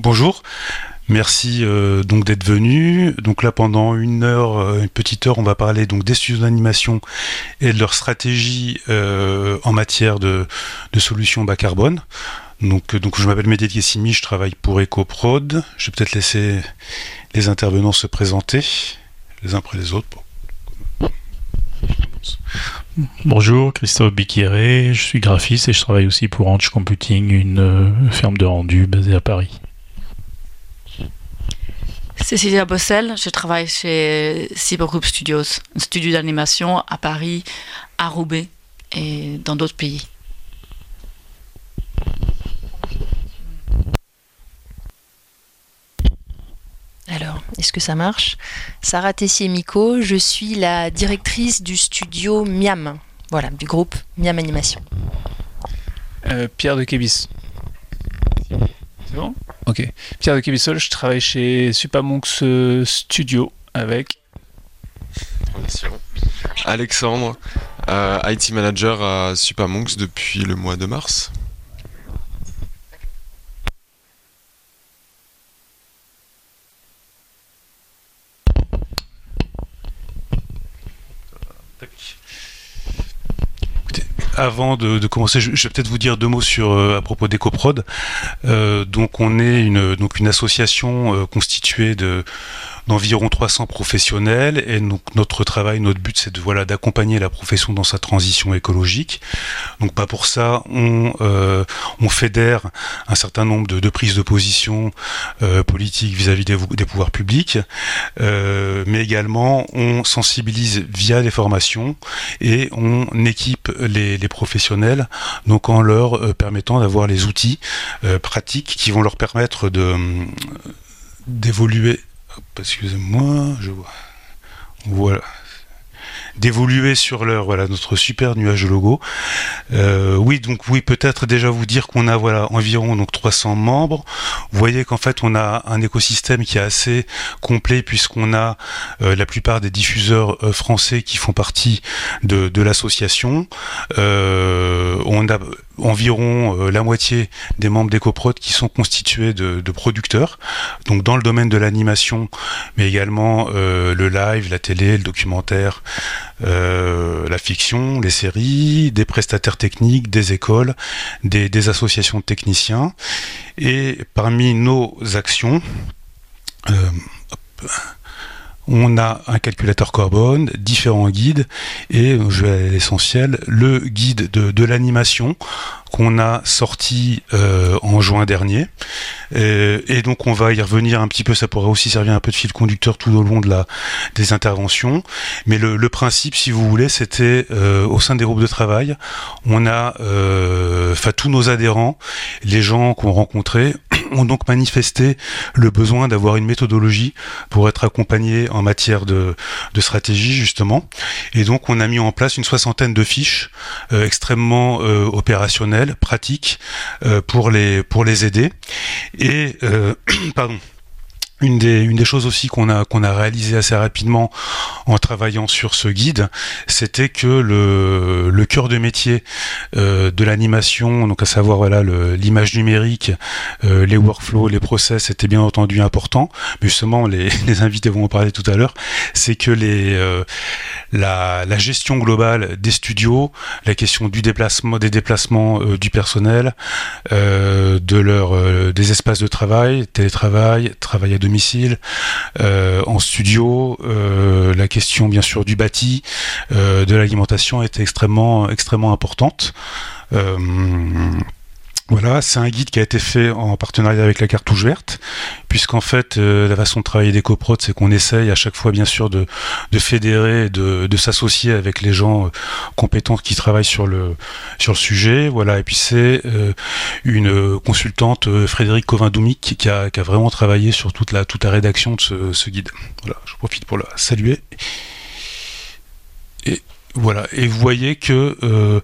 Bonjour. Merci euh, donc d'être venu. Donc là pendant une heure, euh, une petite heure, on va parler donc des studios d'animation et de leur stratégie euh, en matière de, solutions bas carbone. Donc, donc je m'appelle Médé Simi, je travaille pour EcoProd. Je vais peut-être laisser les intervenants se présenter les uns après les autres. Bonjour, Christophe Biquiré, je suis graphiste et je travaille aussi pour Ange Computing, une ferme de rendu basée à Paris. Cécilia Bossel, je travaille chez Cybergroup Studios, un studio d'animation à Paris, à Roubaix et dans d'autres pays. Alors, est-ce que ça marche? Sarah Tessier-Miko, je suis la directrice du studio Miam, voilà, du groupe Miam Animation. Euh, Pierre de Kébis. C'est bon Ok. Pierre de Kébissol, je travaille chez Supamonks euh, Studio avec. Alexandre, euh, IT manager à Supamonks depuis le mois de mars. Avant de, commencer, je, vais peut-être vous dire deux mots sur euh, à propos d'EcoProd. Euh, donc on est une donc une association euh, constituée de d'environ 300 professionnels et donc notre travail, notre but c'est de voilà d'accompagner la profession dans sa transition écologique. Donc pas pour ça on euh, on fédère un certain nombre de, prises de position euh, politiques vis-à-vis des, des, pouvoirs publics, euh, mais également on sensibilise via les formations et on équipe les, les professionnels donc en leur euh, permettant d'avoir les outils euh, pratiques qui vont leur permettre de d'évoluer excusez-moi, je vois. Voilà d'évoluer sur leur voilà notre super nuage de logo. Euh, oui, donc oui, peut-être déjà vous dire qu'on a voilà environ donc 300 membres. Vous voyez qu'en fait on a un écosystème qui est assez complet puisqu'on a euh, la plupart des diffuseurs euh, français qui font partie de, de l'association. on a environ la moitié des membres d'EcoProd qui sont constitués de, producteurs, donc dans le domaine de l'animation, mais également le live, la télé, le documentaire, euh, la fiction, les séries, des prestataires techniques, des écoles, des, associations de techniciens. Et parmi nos actions, euh, on a un calculateur carbone, différents guides, et je vais à l'essentiel, le guide de l'animation qu'on a sorti euh, en juin dernier. Euh, et donc on va y revenir un petit peu, ça pourrait aussi servir un peu de fil conducteur tout au long des interventions. Mais le, principe, si vous voulez, c'était euh, au sein des groupes de travail, on a, enfin tous nos adhérents, les gens qu'on rencontrait, ont donc manifesté le besoin d'avoir une méthodologie pour être accompagnés en matière de, stratégie justement. Et donc on a mis en place une soixantaine de fiches extrêmement opérationnelles pratique euh, pour les pour les aider. Et euh, pardon. Une des, choses aussi qu'on a, qu'on a réalisé assez rapidement en travaillant sur ce guide, c'était que le, cœur de métier euh, de l'animation, donc à savoir voilà l'image numérique, euh, les workflows, les process, était bien entendu important. Mais justement, les, invités vont en parler tout à l'heure. C'est que euh, la, gestion globale des studios, la question du déplacement, des déplacements du personnel, de leur des espaces de travail, télétravail, travail à euh, en studio, euh, la question bien sûr du bâti, euh, de l'alimentation est extrêmement extrêmement importante. Voilà, c'est un guide qui a été fait en partenariat avec la cartouche verte, puisqu'en fait, euh, la façon de travailler d'EcoProd, c'est qu'on essaye à chaque fois, bien sûr, de, fédérer, de, de s'associer avec les gens euh, compétents qui travaillent sur le, sur le sujet. Voilà, et puis c'est euh, une consultante, Frédéric Covin-Doumic, qui a, qui a vraiment travaillé sur toute la, toute la rédaction de ce, guide. Voilà, je profite pour la saluer. Voilà, et vous voyez que euh,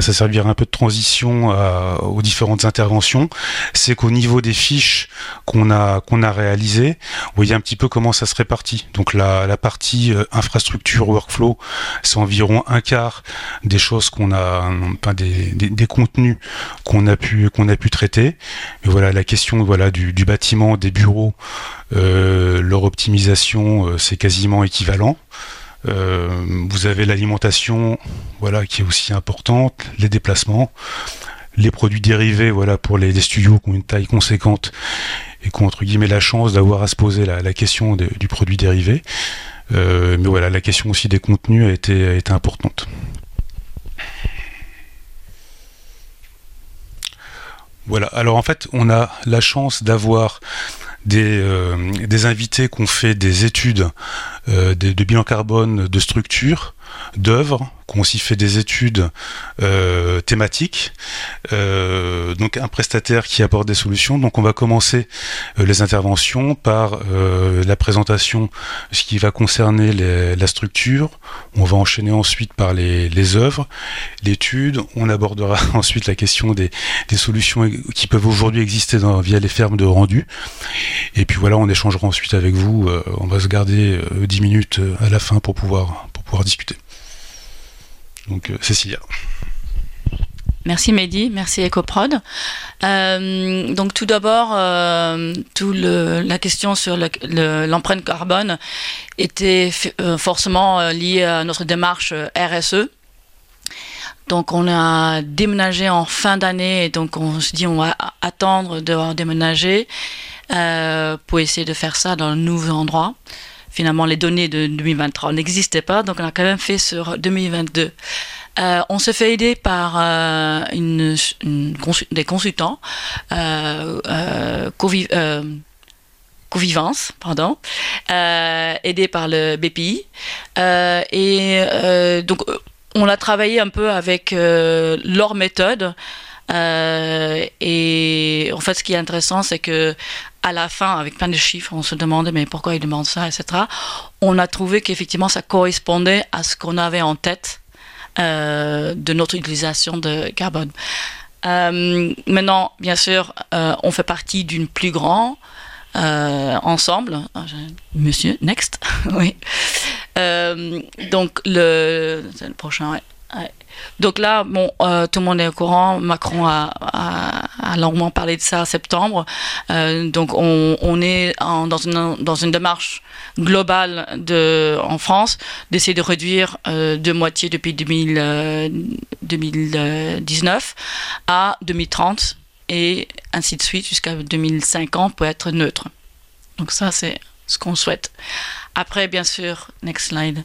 ça servira un peu de transition à, aux différentes interventions. C'est qu'au niveau des fiches qu'on a qu'on a réalisées, vous voyez un petit peu comment ça se répartit. Donc la, la partie euh, infrastructure workflow, c'est environ un quart des choses qu'on a, enfin des, des, contenus qu'on a pu qu'on a pu traiter. Mais voilà, la question voilà du, du bâtiment, des bureaux, euh, leur optimisation, euh, c'est quasiment équivalent. Euh, vous avez l'alimentation, voilà, qui est aussi importante, les déplacements, les produits dérivés, voilà, pour les, studios qui ont une taille conséquente et qui ont entre guillemets la chance d'avoir à se poser la, question du produit dérivé. Euh, mais voilà, la question aussi des contenus a été, importante. Voilà, alors en fait, on a la chance d'avoir des, euh, des invités qui ont fait des études de, de bilan carbone de structure, d'œuvres, ont aussi fait des études euh, thématiques. Euh, donc un prestataire qui apporte des solutions. Donc on va commencer euh, les interventions par la présentation, ce qui va concerner la structure. On va enchaîner ensuite par les, œuvres, l'étude. On abordera ensuite la question des, solutions qui peuvent aujourd'hui exister via les fermes de rendu. Et puis voilà, on échangera ensuite avec vous. On va se garder euh, 10 minutes à la fin pour pouvoir, pouvoir discuter. Donc euh, Cécilia. Merci Mehdi, merci EcoProd. Euh, donc tout d'abord, euh, le, la question sur l'empreinte le, carbone était euh, forcément liée à notre démarche RSE. Donc on a déménagé en fin d'année donc on se dit on va attendre de déménager pour essayer de faire ça dans un nouveau endroit. Finalement, les données de 2023 n'existaient pas, donc on a quand même fait sur 2022. Euh, on se fait aider par euh, des consultants euh, Covi Covivance, pardon, aidés par le BPI. et donc, on a travaillé un peu avec leur méthode. Euh, et en fait, ce qui est intéressant, c'est que à la fin, avec plein de chiffres, on se demandait mais pourquoi ils demandent ça, etc. On a trouvé qu'effectivement, ça correspondait à ce qu'on avait en tête euh, de notre utilisation de carbone. Euh, maintenant, bien sûr, euh, on fait partie d'une plus grande ensemble. Monsieur, next, oui. donc le, le prochain, ouais. Ouais. Donc là, bon, euh, tout le monde est au courant. Macron a, longuement parlé de ça en septembre. Euh, donc on, est dans, une, démarche globale en France d'essayer de réduire euh, de moitié depuis 2000, 2019 à 2030 et ainsi de suite jusqu'à 2050 pour être neutre. Donc ça, c'est ce qu'on souhaite. Après, bien sûr, next slide.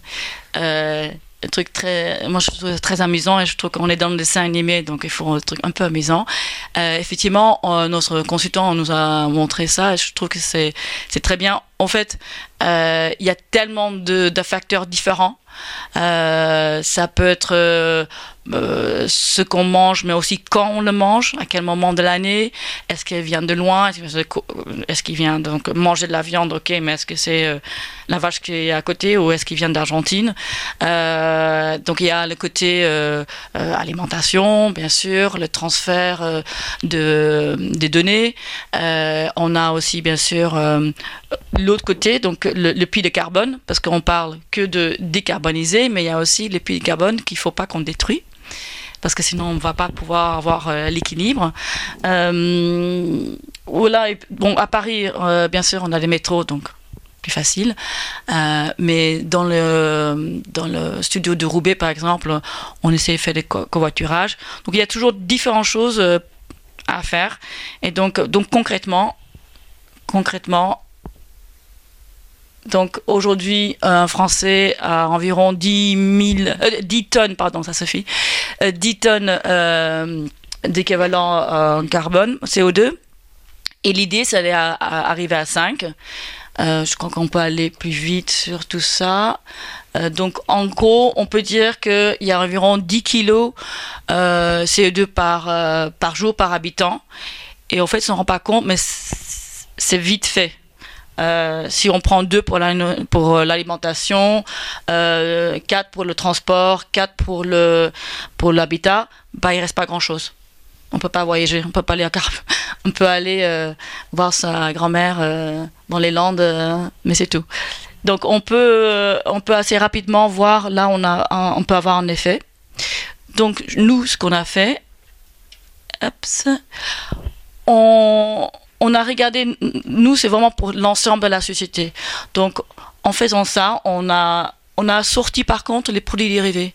Un truc très moi je trouve très amusant et je trouve qu'on est dans le dessin animé donc il faut un truc un peu amusant. Euh, effectivement euh, notre consultant nous a montré ça et je trouve que c'est très bien en fait euh, il y a tellement de, facteurs différents euh, ça peut être euh, ce qu'on mange, mais aussi quand on le mange, à quel moment de l'année, est-ce qu'elle vient de loin, est-ce qu'il vient donc manger de la viande, ok, mais est-ce que c'est la vache qui est à côté ou est-ce qu'il vient d'Argentine? Donc il y a le côté alimentation, bien sûr, le transfert de, des données. on a aussi bien sûr l'autre côté, donc le, puits de carbone, parce qu'on parle que de décarboniser, mais il y a aussi le puits de carbone qu'il ne faut pas qu'on détruit parce que sinon on ne va pas pouvoir avoir euh, l'équilibre. Euh, là, bon, à Paris, euh, bien sûr, on a les métros, donc plus facile. Euh, mais dans le, dans le studio de Roubaix, par exemple, on essaie de faire des co covoiturages. Donc il y a toujours différentes choses à faire. Et donc, donc concrètement, concrètement, donc aujourd'hui, un Français a environ 10, 000, euh, 10 tonnes, pardon, ça suffit, euh, 10 tonnes euh, d'équivalent en carbone, CO2. Et l'idée, c'est d'arriver à, à 5. Euh, je crois qu'on peut aller plus vite sur tout ça. Euh, donc en gros, on peut dire qu'il y a environ 10 kilos euh, CO2 par, par jour par habitant. Et en fait, on ne s'en rend pas compte, mais c'est vite fait Euh, si on prend deux pour l'alimentation, euh, quatre pour le transport, quatre pour le pour l'habitat, bah il reste pas grand chose. On peut pas voyager, on peut pas aller à Carpe, on peut aller euh, voir sa grand-mère dans les Landes, mais c'est tout. Donc on peut on peut assez rapidement voir là on a on peut avoir un effet. Donc nous ce qu'on a fait, on on a regardé, nous, c'est vraiment pour l'ensemble de la société. Donc, en faisant ça, on a, on a sorti par contre les produits dérivés.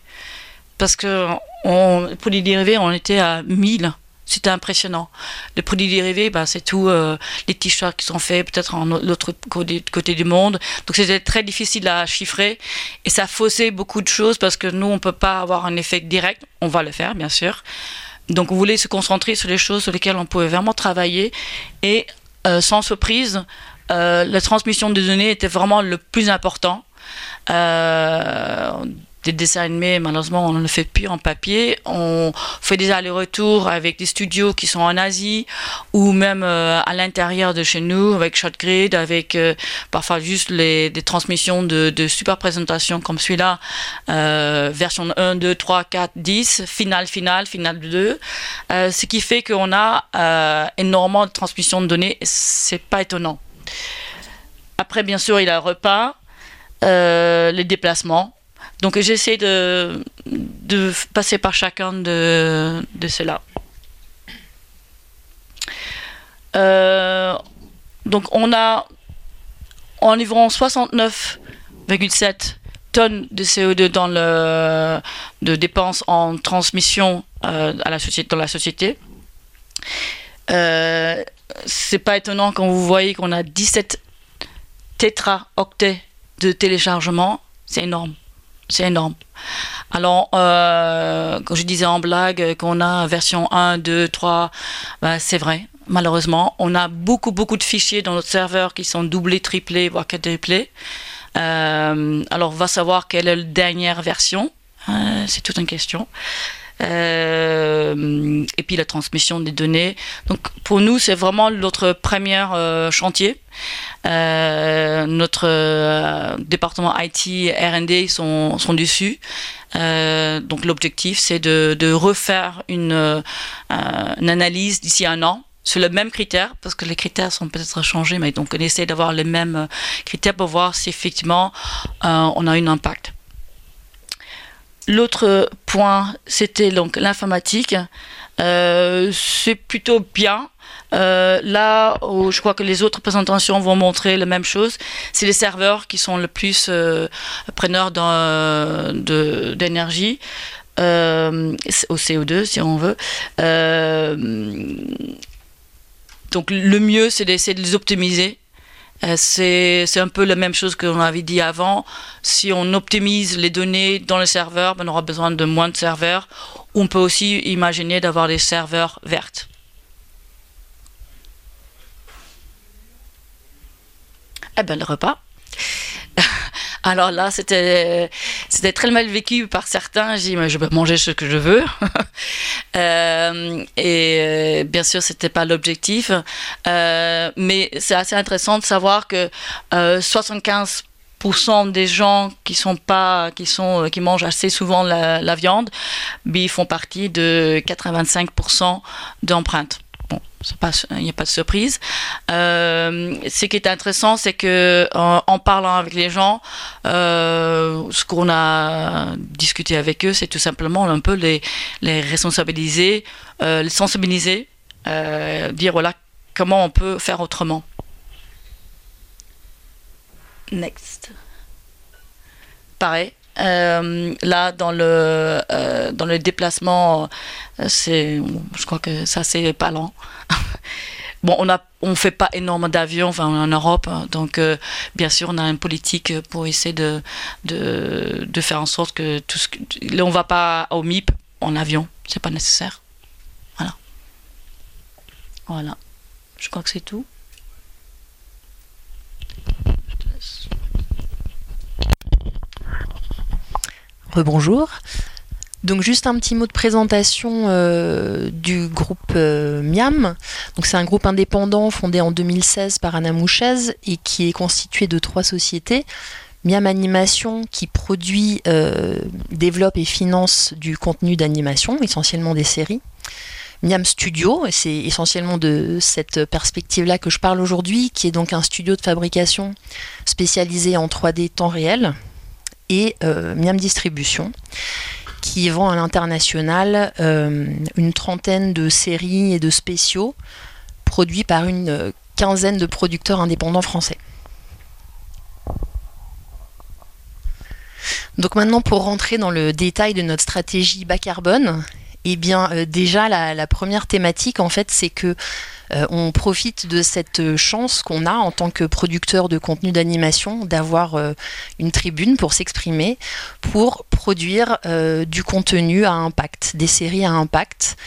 Parce que on, les produits dérivés, on était à 1000. C'était impressionnant. Les produits dérivés, bah, c'est tout euh, les t-shirts qui sont faits peut-être en l'autre côté, côté, du monde. Donc c'était très difficile à chiffrer et ça faussait beaucoup de choses parce que nous, on ne peut pas avoir un effet direct. On va le faire, bien sûr. Donc on voulait se concentrer sur les choses sur lesquelles on pouvait vraiment travailler et euh, sans surprise, euh, la transmission des données était vraiment le plus important. Euh, des dessins animés, malheureusement, on ne le fait plus en papier. On fait des allers-retours avec des studios qui sont en Asie ou même euh, à l'intérieur de chez nous avec ShotGrid, avec euh, parfois juste les, des transmissions de, super présentations comme celui-là, euh, version 1, 2, 3, 4, 10, finale, finale, finale 2. Euh, ce qui fait qu'on a énormément de transmissions de données. C'est pas étonnant. Après, bien sûr, il y a le repas, les déplacements donc j'essaie de, passer par chacun de, de ceux-là. Euh, donc on a environ 69,7 tonnes de CO2 dans le, de dépenses en transmission euh, à la société, dans la société. Euh, c'est pas étonnant quand vous voyez qu'on a 17 tétraoctets de téléchargement, c'est énorme c'est énorme. Alors, euh, quand je disais en blague qu'on a version 1, 2, 3, c'est vrai. Malheureusement, on a beaucoup, beaucoup de fichiers dans notre serveur qui sont doublés, triplés, voire quadruplés. Euh, alors, va savoir quelle est la dernière version. Euh, c'est toute une question. Euh, et puis la transmission des données. Donc pour nous, c'est vraiment notre premier euh, chantier. Euh, notre département IT, R&D sont, sont dessus. Donc l'objectif, c'est de, refaire une, analyse d'ici un an sur le même critère, parce que les critères sont peut-être changés, mais donc on essaie d'avoir les mêmes critères pour voir si effectivement on a un impact. L'autre point, c'était donc l'informatique. Euh, c'est plutôt bien. Euh, là où je crois que les autres présentations vont montrer la même chose, c'est les serveurs qui sont le plus euh, preneurs d'énergie. Au CO2 si on veut. Donc le mieux c'est d'essayer de les optimiser c'est un peu la même chose que l'on avait dit avant. Si on optimise les données dans le serveur, ben on aura besoin de moins de serveurs. On peut aussi imaginer d'avoir des serveurs vertes. Eh bien, le repas. Alors là, c'était très mal vécu par certains. J'ai dit, je peux manger ce que je veux. euh, et euh, bien sûr, c'était pas l'objectif. Euh, mais c'est assez intéressant de savoir que euh, 75% des gens qui sont pas qui sont qui mangent assez souvent la, viande, ils font partie de 85% d'empreintes il n'y a pas de surprise. Euh, ce qui est intéressant, c'est que en, en, parlant avec les gens, euh, ce qu'on a discuté avec eux, c'est tout simplement un peu les, les responsabiliser, euh, les sensibiliser, euh, dire voilà comment on peut faire autrement. Next. Pareil, euh, là, dans le, euh, dans le déplacement, euh, c'est, je crois que ça, c'est pas lent. bon, on a, on fait pas énormément d'avions enfin, en Europe, hein, donc bien sûr, on a une politique pour essayer de, de, de faire en sorte que tout ce là, on va pas au MIP en avion, c'est pas nécessaire. Voilà. Voilà. Je crois que c'est tout. Rebonjour. Donc juste un petit mot de présentation euh, du groupe euh, Miam. C'est un groupe indépendant fondé en 2016 par Anna Mouchez et qui est constitué de trois sociétés. Miam Animation qui produit, euh, développe et finance du contenu d'animation, essentiellement des séries. Miam Studio, et c'est essentiellement de cette perspective-là que je parle aujourd'hui, qui est donc un studio de fabrication spécialisé en 3D temps réel, et Miam Distribution, qui vend à l'international euh, une trentaine de séries et de spéciaux produits par une euh, quinzaine de producteurs indépendants français. Donc maintenant pour rentrer dans le détail de notre stratégie bas carbone, eh bien euh, déjà la, la, première thématique en fait c'est que euh, on profite de cette chance qu'on a en tant que producteur de contenu d'animation d'avoir euh, une tribune pour s'exprimer, pour produire euh, du contenu à impact, des séries à impact.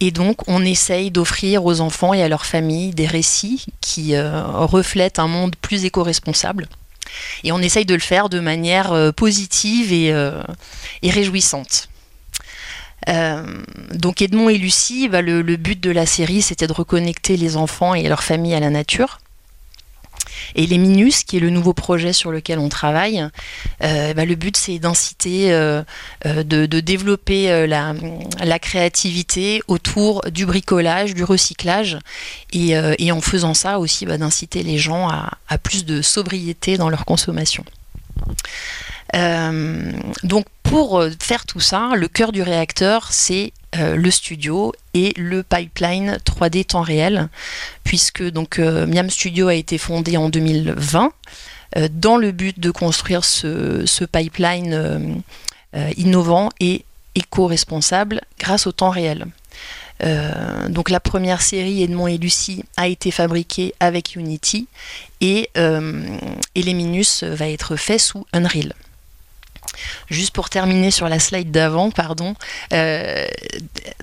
et donc on essaye d'offrir aux enfants et à leurs familles des récits qui reflètent un monde plus éco-responsable. Et on essaye de le faire de manière positive et réjouissante. Euh, donc Edmond et Lucie, bah, le, but de la série, c'était de reconnecter les enfants et leurs familles à la nature. Et les Minus, qui est le nouveau projet sur lequel on travaille, euh, bah, le but c'est d'inciter, euh, de, développer la, créativité autour du bricolage, du recyclage, et, en faisant ça aussi bah, d'inciter les gens à, plus de sobriété dans leur consommation. Donc pour euh, faire tout ça, le cœur du réacteur, c'est euh, le studio et le pipeline 3D temps réel, puisque donc euh, Miam Studio a été fondé en 2020 dans le but de construire ce, pipeline innovant et éco-responsable grâce au temps réel. donc la première série Edmond et Lucie a été fabriquée avec Unity et, et les Minus va être fait sous Unreal. Juste pour terminer sur la slide d'avant, pardon. Euh,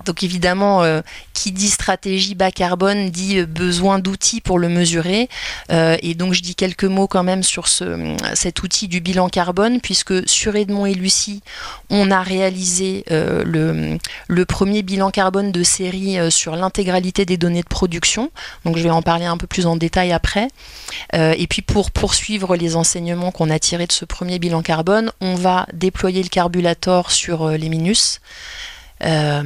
donc évidemment, euh, qui dit stratégie bas carbone dit euh, besoin d'outils pour le mesurer. et donc je dis quelques mots quand même sur ce, cet outil du bilan carbone, puisque sur Edmond et Lucie, on a réalisé le, le, premier bilan carbone de série sur l'intégralité des données de production. Donc je vais en parler un peu plus en détail après. et puis pour poursuivre les enseignements qu'on a tirés de ce premier bilan carbone, on va déployer le carbulator sur euh, les Minus. Euh,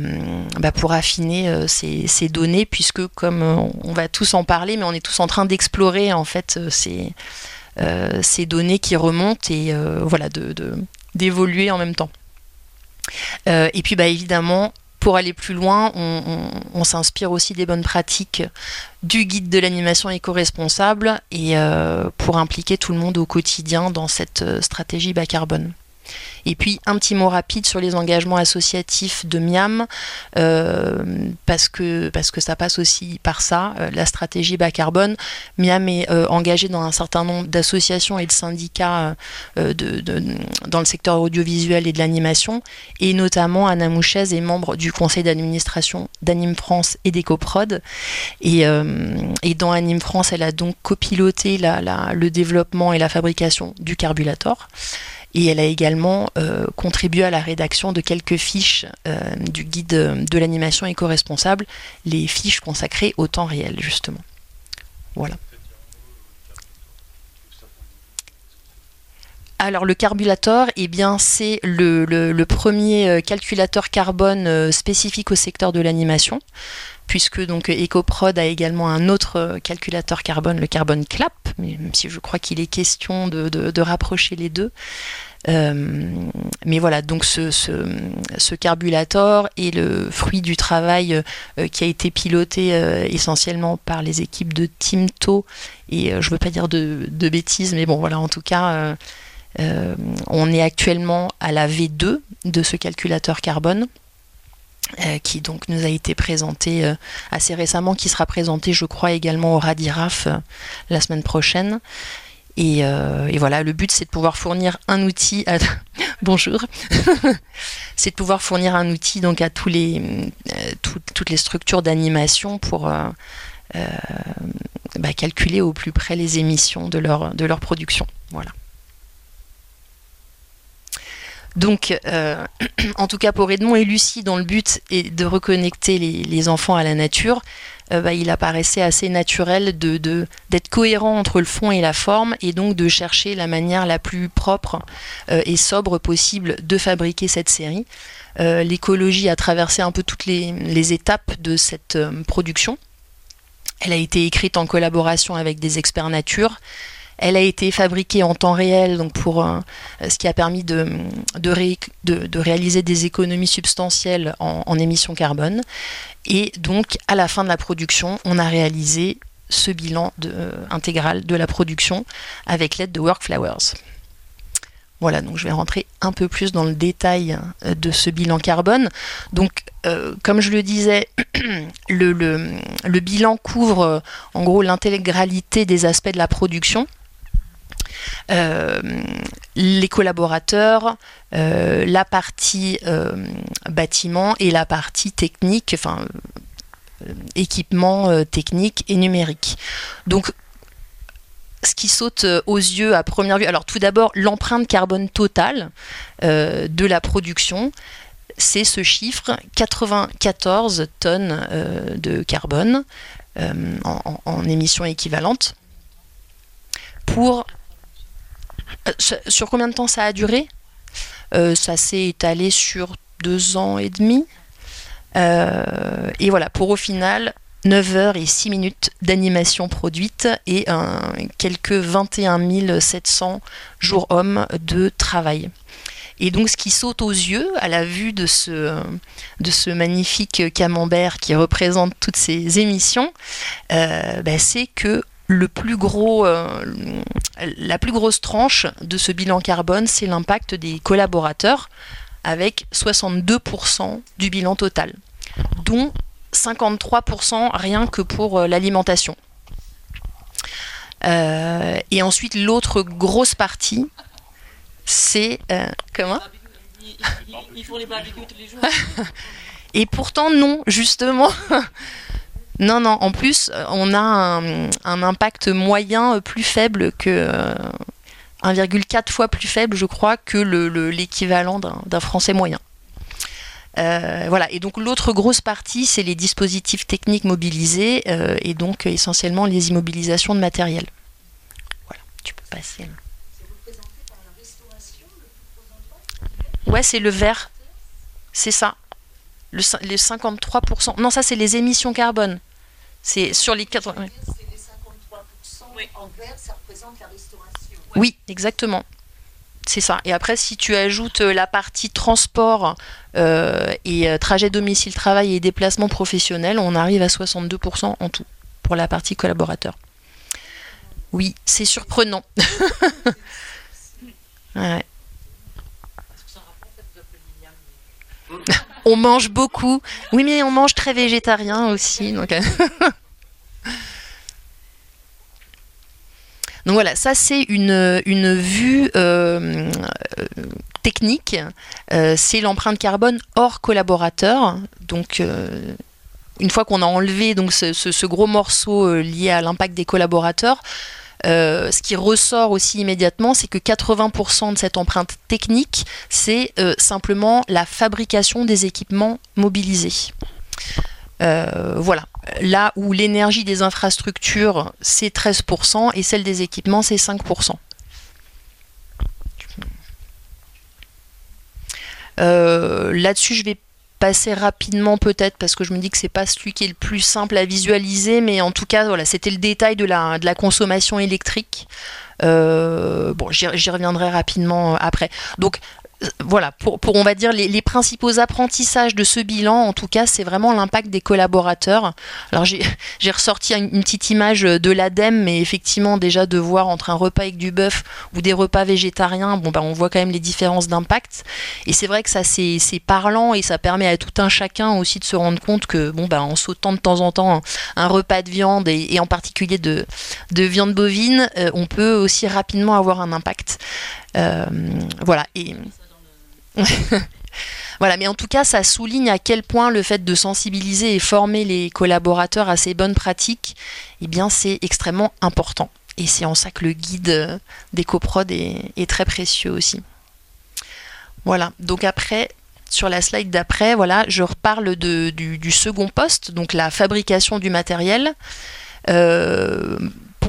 bah, pour affiner euh, ces, données, puisque comme on va tous en parler, mais on est tous en train d'explorer en fait ces, ces, données qui remontent et voilà de, d'évoluer en même temps. et puis bah, évidemment, pour aller plus loin, on, s'inspire aussi des bonnes pratiques du guide de l'animation éco-responsable et pour impliquer tout le monde au quotidien dans cette stratégie bas carbone. Et puis un petit mot rapide sur les engagements associatifs de Miam, euh, parce, que, parce que ça passe aussi par ça, euh, la stratégie bas carbone. Miam est euh, engagé dans un certain nombre d'associations et de syndicats de, dans le secteur audiovisuel et de l'animation, et notamment Anna Mouchez est membre du conseil d'administration d'Anime France et d'EcoProd. Et, dans Anime France, elle a donc copiloté le développement et la fabrication du carbulator. Et elle a également euh, contribué à la rédaction de quelques fiches euh, du guide de l'animation éco-responsable, les fiches consacrées au temps réel, justement. Voilà. Alors le carbulator, eh bien c'est le, premier euh, calculateur carbone spécifique au secteur de l'animation, puisque donc EcoProd a également un autre calculateur carbone, le Carbon Clap, même si je crois qu'il est question de rapprocher les deux. Euh, mais voilà, donc ce, ce, est le fruit du travail euh, qui a été piloté euh, essentiellement par les équipes de Timto. Et je ne veux pas dire de, bêtises, mais bon, voilà, en tout cas, on est actuellement à la V2 de ce calculateur carbone. Qui donc nous a été présenté assez récemment, qui sera présenté je crois également au Radiraf la semaine prochaine. Euh, et, voilà, le but c'est de pouvoir fournir un outil à... Bonjour. c'est de pouvoir fournir un outil donc à tous les, euh, toutes les structures d'animation pour euh, bah, calculer au plus près les émissions de leur, de leur production. Voilà. Donc, euh, en tout cas pour Edmond et Lucie, dont le but est de reconnecter les, enfants à la nature, euh, bah, il apparaissait assez naturel de, d'être cohérent entre le fond et la forme, et donc de chercher la manière la plus propre euh, et sobre possible de fabriquer cette série. l'écologie a traversé un peu toutes les, les étapes de cette production. Elle a été écrite en collaboration avec des experts nature. Elle a été fabriquée en temps réel, donc pour euh, ce qui a permis de, réaliser des économies substantielles en, émissions carbone. Et donc, à la fin de la production, on a réalisé ce bilan euh, intégral de la production avec l'aide de Workflowers. Voilà, donc je vais rentrer un peu plus dans le détail euh, de ce bilan carbone. Donc, comme je le disais, le bilan couvre en gros l'intégralité des aspects de la production. Euh, les collaborateurs, euh, la partie euh, bâtiment et la partie technique, enfin équipement technique et numérique. Donc ce qui saute aux yeux à première vue, alors tout d'abord l'empreinte carbone totale de la production, c'est ce chiffre 94 tonnes de carbone en, en, émissions équivalentes pour sur combien de temps ça a duré? Euh, Ça s'est étalé sur deux ans et demi. Euh, et voilà, pour au final 9 heures et 6 minutes d'animation produite et quelques 21 700 jours hommes de travail. Et donc ce qui saute aux yeux à la vue de ce, de ce magnifique camembert qui représente toutes ces émissions, ben, c'est que le plus gros, euh, la plus grosse tranche de ce bilan carbone, c'est l'impact des collaborateurs, avec 62% du bilan total, dont 53% rien que pour euh, l'alimentation. Euh, et ensuite, l'autre grosse partie, c'est... comment? Ils font les barbecues tous les jours Et pourtant, non, justement. Non, non, en plus, euh, on a un, impact moyen euh, plus faible que. 1,4 euh, fois plus faible, je crois, que l'équivalent d'un français moyen. voilà, et donc l'autre grosse partie, c'est les dispositifs techniques mobilisés et donc essentiellement les immobilisations de matériel. Voilà, tu peux passer. Ouais, c'est le vert. C'est ça. Le, les 53%. Non, ça, c'est les émissions carbone. C'est sur les 80. Oui. les 53% en vert, ça représente la restauration. Oui, exactement. C'est ça. Et après, si tu ajoutes euh, la partie transport euh, et euh, trajet domicile-travail et déplacement professionnel, on arrive à 62% en tout pour la partie collaborateur. Oui, c'est surprenant. ouais. On mange beaucoup. Oui, mais on mange très végétarien aussi. Donc, euh. voilà, ça c'est une, vue euh, technique. Euh, c'est l'empreinte carbone hors collaborateur. Donc une fois qu'on a enlevé donc, ce gros morceau lié à l'impact des collaborateurs, euh, ce qui ressort aussi immédiatement, c'est que 80% de cette empreinte technique, c'est euh, simplement la fabrication des équipements mobilisés. Euh, voilà. Là où l'énergie des infrastructures, c'est 13% et celle des équipements, c'est 5%. Là-dessus, je vais passer rapidement peut-être parce que je me dis que c'est pas celui qui est le plus simple à visualiser, mais en tout cas voilà, c'était le détail de la, consommation électrique. Euh, bon, j'y reviendrai rapidement après. Donc voilà, pour, on va dire les, principaux apprentissages de ce bilan, en tout cas, c'est vraiment l'impact des collaborateurs. Alors j'ai ressorti une, petite image de l'ADEME, mais effectivement déjà de voir entre un repas avec du bœuf ou des repas végétariens, bon ben on voit quand même les différences d'impact. Et c'est vrai que ça c'est parlant et ça permet à tout un chacun aussi de se rendre compte que bon ben en sautant de temps en temps un, repas de viande et, en particulier de, de viande bovine, euh, on peut aussi rapidement avoir un impact. Euh, voilà voilà, mais en tout cas, ça souligne à quel point le fait de sensibiliser et former les collaborateurs à ces bonnes pratiques, eh bien, c'est extrêmement important. Et c'est en ça que le guide des coprod est, très précieux aussi. Voilà, donc après, sur la slide d'après, voilà, je reparle du, second poste, donc la fabrication du matériel. Euh,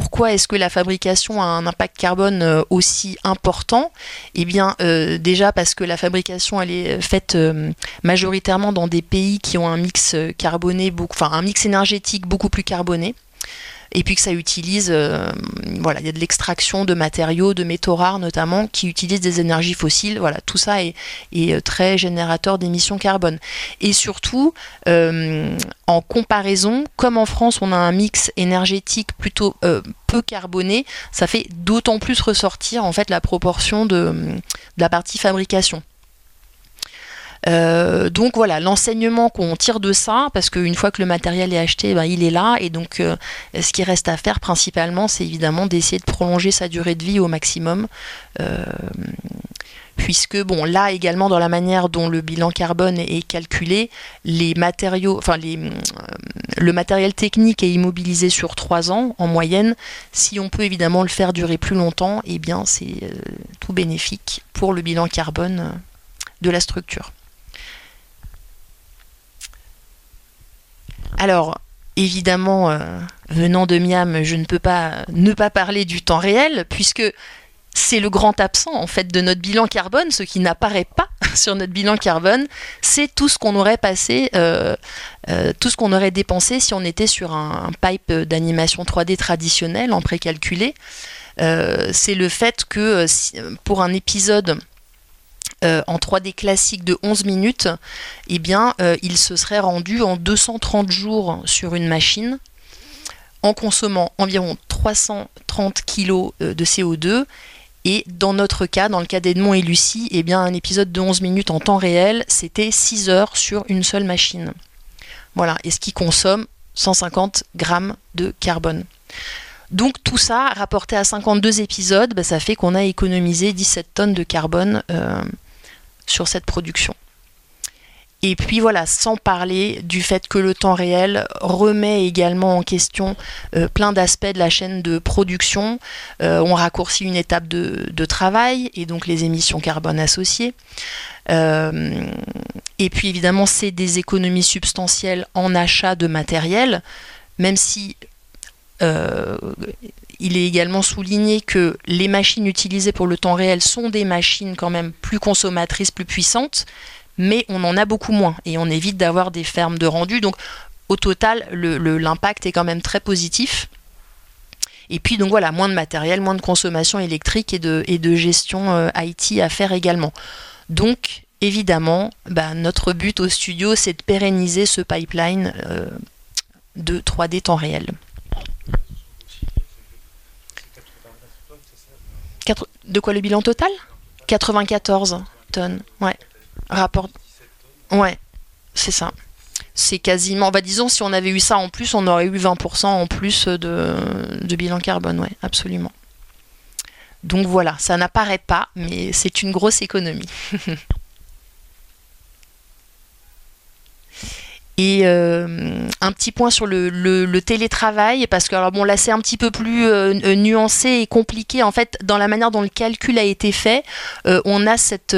pourquoi est-ce que la fabrication a un impact carbone euh, aussi important? Eh bien, euh, déjà parce que la fabrication elle est faite euh, majoritairement dans des pays qui ont un mix carboné, enfin un mix énergétique beaucoup plus carboné et puis que ça utilise, euh, voilà, il y a de l'extraction de matériaux, de métaux rares notamment, qui utilisent des énergies fossiles. Voilà, tout ça est, euh, très générateur d'émissions carbone. Et surtout, euh, en comparaison, comme en France, on a un mix énergétique plutôt peu carboné, ça fait d'autant plus ressortir en fait la proportion de la partie fabrication. Euh, donc voilà, l'enseignement qu'on tire de ça, parce qu'une fois que le matériel est acheté, ben, il est là, et donc euh, ce qui reste à faire principalement, c'est évidemment d'essayer de prolonger sa durée de vie au maximum. Euh, puisque bon là également dans la manière dont le bilan carbone est calculé, les matériaux, enfin le matériel technique est immobilisé sur trois ans en moyenne. Si on peut évidemment le faire durer plus longtemps, eh bien c'est tout bénéfique pour le bilan carbone de la structure. Alors, évidemment, euh, venant de Miam, je ne peux pas ne pas parler du temps réel, puisque c'est le grand absent en fait de notre bilan carbone, ce qui n'apparaît pas sur notre bilan carbone, c'est tout ce qu'on aurait passé, euh, euh, tout ce qu'on aurait dépensé si on était sur un, pipe d'animation 3D traditionnel en précalculé. c'est le fait que pour un épisode euh, en 3D classique de 11 minutes, eh bien, euh, il se serait rendu en 230 jours sur une machine en consommant environ 330 kg euh, de CO2 et dans notre cas, dans le cas d'Edmond et Lucie, eh bien, un épisode de 11 minutes en temps réel, c'était 6 heures sur une seule machine. Voilà, et ce qui consomme 150 grammes de carbone. Donc tout ça, rapporté à 52 épisodes, bah, ça fait qu'on a économisé 17 tonnes de carbone sur cette production. Et puis voilà, sans parler du fait que le temps réel remet également en question euh, plein d'aspects de la chaîne de production. Euh, on raccourcit une étape de, travail et donc les émissions carbone associées. Euh, et puis évidemment, c'est des économies substantielles en achat de matériel, même si il est également souligné que les machines utilisées pour le temps réel sont des machines quand même plus consommatrices, plus puissantes, mais on en a beaucoup moins et on évite d'avoir des fermes de rendu. Donc au total, l'impact est quand même très positif. Et puis donc voilà, moins de matériel, moins de consommation électrique et de, gestion euh, IT à faire également. Donc évidemment, bah, notre but au studio, c'est de pérenniser ce pipeline euh, de 3D temps réel. De quoi le bilan total? 94 tonnes. Ouais. Rapport. Ouais, c'est ça. C'est quasiment. Bah, disons, si on avait eu ça en plus, on aurait eu 20% en plus de, de bilan carbone. Ouais, absolument. Donc voilà, ça n'apparaît pas, mais c'est une grosse économie. Et euh, un petit point sur le, télétravail, parce que alors bon là c'est un petit peu plus euh, euh, nuancé et compliqué en fait dans la manière dont le calcul a été fait. on a cette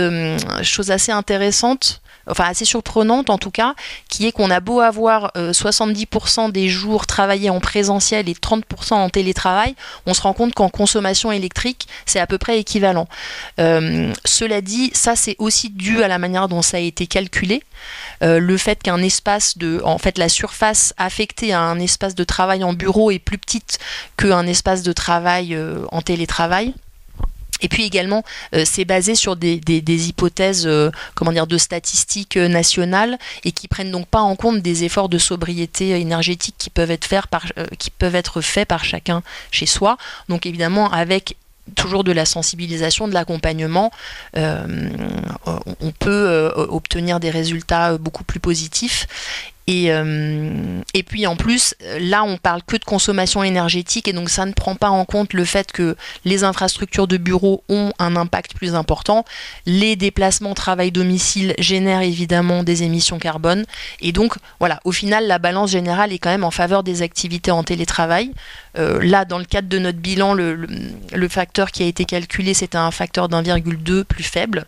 chose assez intéressante enfin assez surprenante en tout cas, qui est qu'on a beau avoir 70% des jours travaillés en présentiel et 30% en télétravail, on se rend compte qu'en consommation électrique, c'est à peu près équivalent. cela dit, ça c'est aussi dû à la manière dont ça a été calculé. Euh, le fait qu'un espace de, en fait, la surface affectée à un espace de travail en bureau est plus petite qu'un espace de travail euh, en télétravail. Et puis également, euh, c'est basé sur des, hypothèses comment dire, de statistiques nationales et qui prennent donc pas en compte des efforts de sobriété énergétique qui peuvent être, par, qui peuvent être faits par chacun chez soi. Donc évidemment, avec toujours de la sensibilisation, de l'accompagnement, euh, on peut euh, obtenir des résultats beaucoup plus positifs. Et, euh, et puis en plus, là, on parle que de consommation énergétique et donc ça ne prend pas en compte le fait que les infrastructures de bureaux ont un impact plus important. Les déplacements travail-domicile génèrent évidemment des émissions carbone. Et donc, voilà, au final, la balance générale est quand même en faveur des activités en télétravail. Euh, là, dans le cadre de notre bilan, le, le facteur qui a été calculé, c'était un facteur d'1,2 plus faible.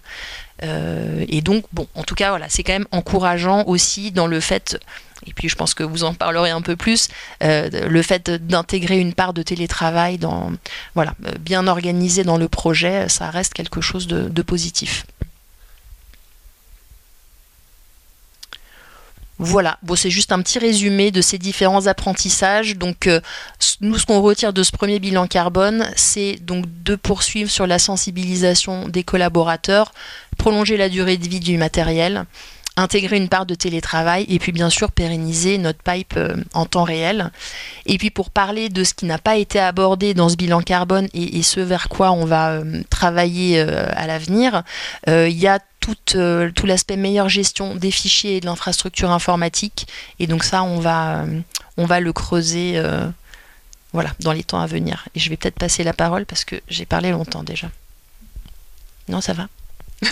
Et donc, bon, en tout cas, voilà, c'est quand même encourageant aussi dans le fait et puis je pense que vous en parlerez un peu plus, le fait d'intégrer une part de télétravail dans, voilà, bien organisé dans le projet, ça reste quelque chose de positif. Voilà, bon, c'est juste un petit résumé de ces différents apprentissages. Donc, euh, nous, ce qu'on retire de ce premier bilan carbone, c'est donc de poursuivre sur la sensibilisation des collaborateurs, prolonger la durée de vie du matériel, intégrer une part de télétravail et puis bien sûr pérenniser notre pipe euh, en temps réel. Et puis pour parler de ce qui n'a pas été abordé dans ce bilan carbone et, ce vers quoi on va euh, travailler à l'avenir, il y a euh, tout, l'aspect meilleure gestion des fichiers et de l'infrastructure informatique. Et donc ça, on va, euh, on va le creuser euh, voilà, dans les temps à venir. Et je vais peut-être passer la parole parce que j'ai parlé longtemps déjà. Non, ça va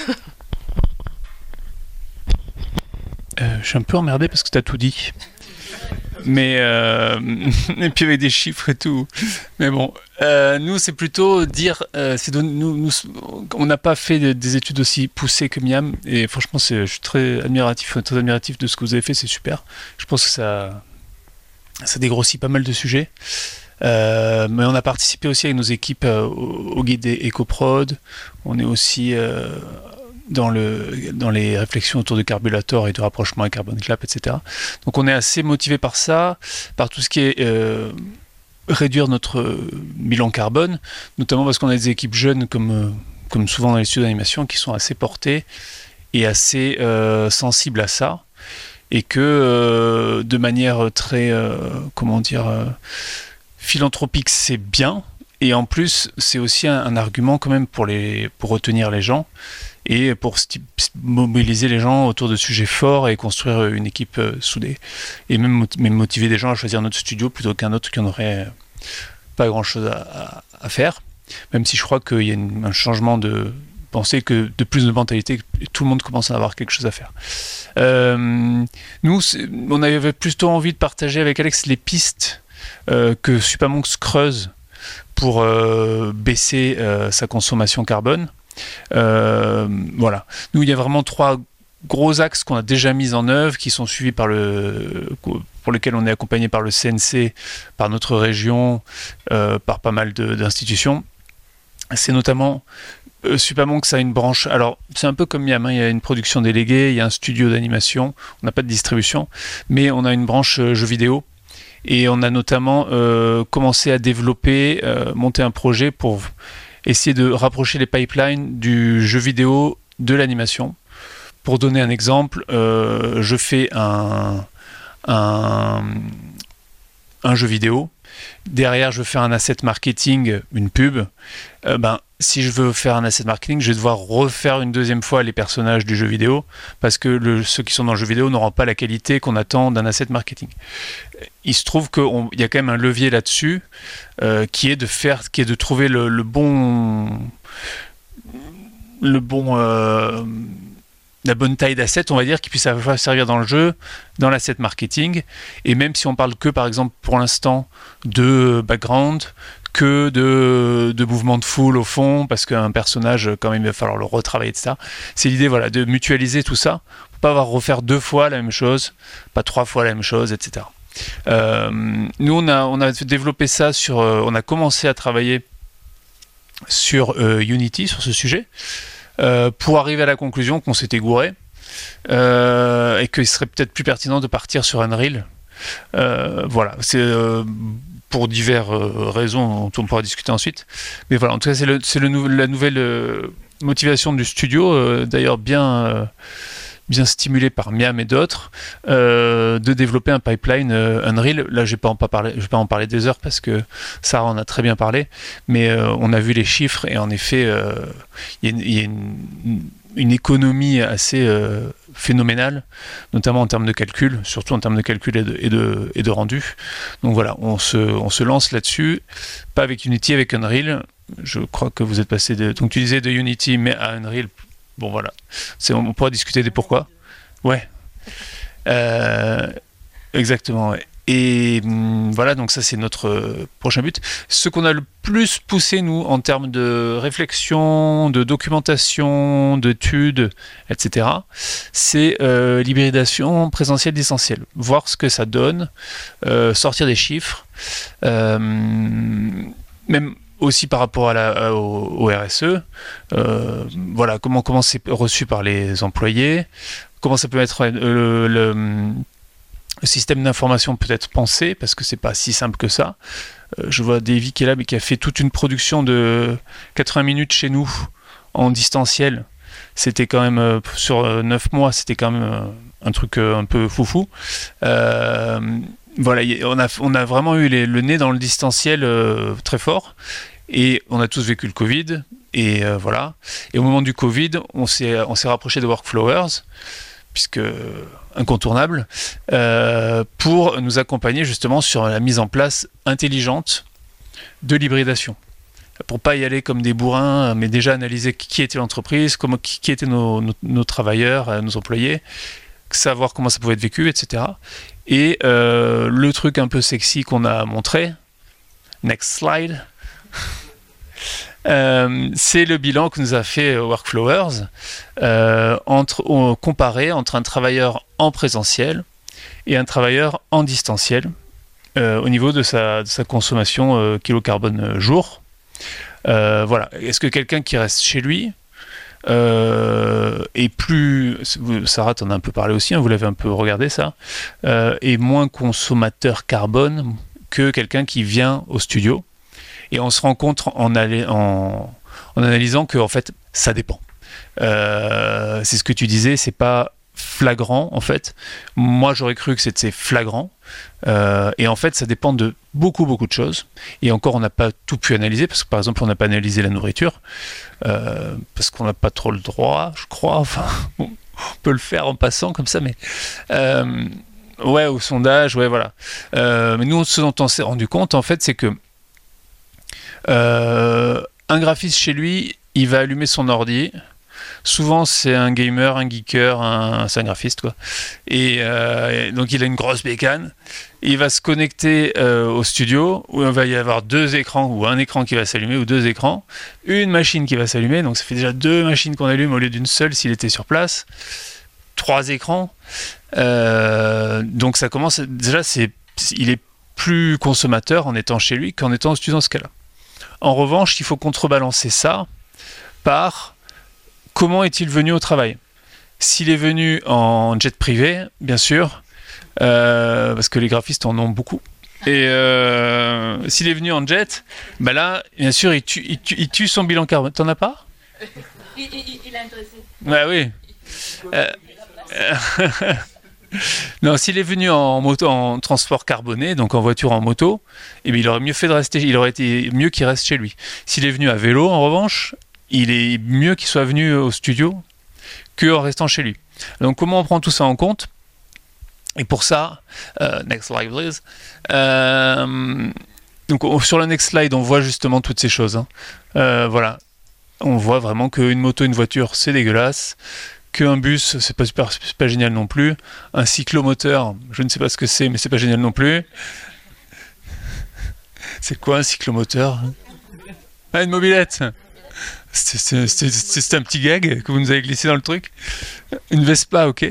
Je suis un peu emmerdé parce que tu as tout dit mais euh, et puis avec des chiffres et tout. Mais bon, euh, nous c'est plutôt dire, euh, nous, nous, on n'a pas fait des études aussi poussées que Miam et franchement je suis très admiratif, très admiratif de ce que vous avez fait, c'est super. Je pense que ça, ça dégrossit pas mal de sujets. mais on a participé aussi avec nos équipes au, guide des EcoProd. On est aussi dans, le, dans les réflexions autour de carburator et de rapprochement à carbone clap, etc. Donc on est assez motivé par ça, par tout ce qui est euh, réduire notre bilan carbone, notamment parce qu'on a des équipes jeunes comme, euh, comme souvent dans les studios d'animation qui sont assez portées et assez euh, sensibles à ça et que de manière très comment dire philanthropique c'est bien et en plus c'est aussi un, argument quand même pour retenir les gens et pour mobiliser les gens autour de sujets forts et construire une équipe euh, soudée. Et même, motiver des gens à choisir notre studio plutôt qu'un autre qui n'aurait pas grand-chose à, faire. Même si je crois qu'il y a un changement de pensée, que de plus de mentalité, tout le monde commence à avoir quelque chose à faire. Euh, nous, on avait plutôt envie de partager avec Alex les pistes euh, que Supamonks creuse pour baisser sa consommation carbone. Euh, voilà. Nous, il y a vraiment trois gros axes qu'on a déjà mis en œuvre, qui sont suivis par le, pour lesquels on est accompagné par le CNC, par notre région, euh, par pas mal d'institutions. C'est notamment euh, Supamonk, ça a une branche. Alors, c'est un peu comme Miam, hein, il y a une production déléguée, il y a un studio d'animation, on n'a pas de distribution, mais on a une branche euh, jeux vidéo. Et on a notamment commencé à développer, monter un projet pour essayer de rapprocher les pipelines du jeu vidéo de l'animation. Pour donner un exemple, euh, je fais un, un, jeu vidéo. Derrière, je veux faire un asset marketing, une pub. Euh, ben, si je veux faire un asset marketing, je vais devoir refaire une deuxième fois les personnages du jeu vidéo parce que ceux qui sont dans le jeu vidéo n'auront pas la qualité qu'on attend d'un asset marketing. Il se trouve qu'il y a quand même un levier là-dessus euh, qui est de faire, qui est de trouver le, bon, le bon, euh, la bonne taille d'asset, on va dire, qui puisse servir dans le jeu, dans l'asset marketing. Et même si on parle que, par exemple, pour l'instant, de background, que de, de mouvements de foule au fond, parce qu'un personnage, quand même, il va falloir le retravailler, etc. C'est l'idée voilà, de mutualiser tout ça, pour pas avoir refaire deux fois la même chose, pas trois fois la même chose, etc. Euh, nous, on a, on a développé ça sur. Euh, on a commencé à travailler sur euh, Unity, sur ce sujet, pour arriver à la conclusion qu'on s'était gouré et qu'il serait peut-être plus pertinent de partir sur Unreal. voilà, c'est pour diverses euh, raisons dont on pourra discuter ensuite. Mais voilà, en tout cas, c'est, la nouvelle euh, motivation du studio, euh, d'ailleurs bien, bien stimulée par Miam et d'autres, de développer un pipeline Unreal. Là, je ne vais, pas en parler, des heures parce que Sarah en a très bien parlé, mais on a vu les chiffres et en effet, il y, a une économie assez euh, phénoménale, notamment en termes de calcul, surtout en termes de calcul et de, rendu. Donc voilà, on se lance là-dessus, pas avec Unity, avec Unreal. Je crois que vous êtes passé de. Donc tu disais de Unity, mais à Unreal. Bon voilà, on pourra discuter des pourquoi. Ouais. Euh, exactement. Et hum, voilà, donc ça c'est notre euh, prochain but. Ce qu'on a le plus poussé, nous, en termes de réflexion, de documentation, d'études, etc., c'est euh, l'hybridation présentielle distancielle. Voir ce que ça donne, sortir des chiffres, même aussi par rapport à la, au, RSE, euh, voilà, comment comment c'est reçu par les employés, comment ça peut être le, système d'information peut être pensé, parce que c'est pas si simple que ça. Euh, je vois Davy qui est là, mais qui a fait toute une production de 80 minutes chez nous en distanciel. C'était quand même, euh, sur 9 mois, c'était quand même un truc un peu foufou. Voilà, on a, vraiment eu le nez dans le distanciel euh, très fort. Et on a tous vécu le Covid. Et euh, voilà. Et au moment du Covid, on s'est rapproché de Workflowers, puisque euh, incontournable, pour nous accompagner justement sur la mise en place intelligente de l'hybridation. Pour pas y aller comme des bourrins, mais déjà analyser qui était l'entreprise, qui, étaient nos, travailleurs, nos employés, savoir comment ça pouvait être vécu, etc. Et euh, le truc un peu sexy qu'on a montré, next slide, euh, c'est le bilan que nous a fait Workflowers euh, entre, comparé entre un travailleur en présentiel et un travailleur en distanciel euh, au niveau de sa, de sa consommation euh, kilocarbone euh, jour. Euh, voilà. Est-ce que quelqu'un qui reste chez lui euh, est plus. Sarah, t'en as un peu parlé aussi, hein, vous l'avez un peu regardé ça, euh, est moins consommateur carbone que quelqu'un qui vient au studio. Et on se allé- en, en analysant que en fait, ça dépend. Euh, c'est ce que tu disais, c'est pas flagrant en fait. Moi, j'aurais cru que c'était flagrant. Euh, et en fait, ça dépend de beaucoup beaucoup de choses. Et encore, on n'a pas tout pu analyser parce que par exemple, on n'a pas analysé la nourriture euh, parce qu'on n'a pas trop le droit, je crois. Enfin, on peut le faire en passant comme ça, mais euh, ouais, au sondage, ouais, voilà. Mais nous, ce dont on s'est rendu compte, en fait, c'est que un graphiste chez lui, il va allumer son ordi. Souvent, c'est un gamer, un geeker, un, c'est un graphiste, quoi. Et euh, donc, il a une grosse bécane. Il va se connecter euh, au studio où il va y avoir deux écrans, ou un écran qui va s'allumer, ou deux écrans, une machine qui va s'allumer. Donc, ça fait déjà deux machines qu'on allume au lieu d'une seule s'il était sur place. Trois écrans. Euh, donc, ça commence. Déjà, c'est, il est plus consommateur en étant chez lui qu'en étant au studio dans ce cas-là. En revanche, il faut contrebalancer ça par comment est-il venu au travail? S'il est venu en jet privé, bien sûr, euh, parce que les graphistes en ont beaucoup. Et euh, s'il est venu en jet, bah là, bien sûr, il tue, il tue, il tue son bilan carbone. T'en as pas? Il, il, est intéressé. Ouais, oui. Euh, non, s'il est venu en moto, en transport carboné, donc en voiture, en moto, eh bien, il aurait mieux fait de rester. Il aurait été mieux qu'il reste chez lui. S'il est venu à vélo, en revanche, il est mieux qu'il soit venu au studio que en restant chez lui. Donc, comment on prend tout ça en compte? Et pour ça, euh, next slide please. Euh, donc, on- sur le next slide, on voit justement toutes ces choses. hein. Euh, voilà, on voit vraiment qu'une moto, une voiture, c'est dégueulasse. Qu'un bus, c'est pas super, pas génial non plus. Un cyclomoteur, je ne sais pas ce que c'est, mais c'est pas génial non plus. C'est quoi un cyclomoteur Ah, une mobilette C'est- un petit gag que vous nous avez glissé dans le truc. Une Vespa, ok.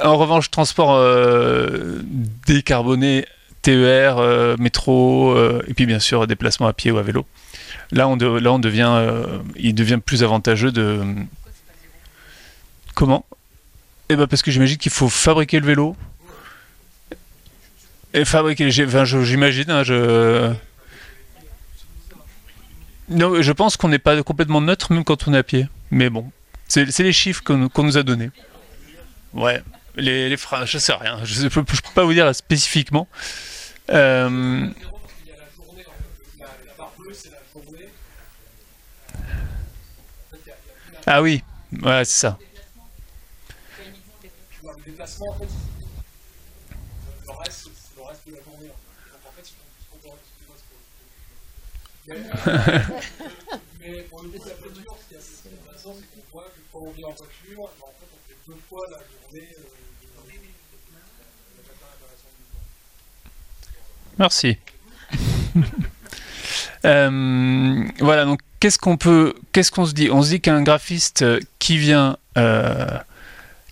En revanche, transport euh, décarboné, TER, euh, métro, euh, et puis bien sûr déplacement à pied ou à vélo. Là, là, on devient, il devient plus avantageux de. Comment? Eh ben parce que j'imagine qu'il faut fabriquer le vélo et fabriquer. j'imagine. hein, je. Non, je pense qu'on n'est pas complètement neutre même quand on est à pied. Mais bon, c'est les chiffres qu'on nous a donnés. Ouais, les, les phrases, je sais rien. Je ne peux pas vous dire spécifiquement. Euh, Ah oui, ouais, c'est ça. Mais pour le un peu dur. Ce qui est assez intéressant, c'est qu'on voit que quand on vient en voiture, bah, en fait, on fait deux fois la journée. Euh. Merci. Euh, voilà, donc qu'est-ce qu'on peut, qu'est-ce qu'on se dit? On se dit qu'un graphiste qui vient, euh,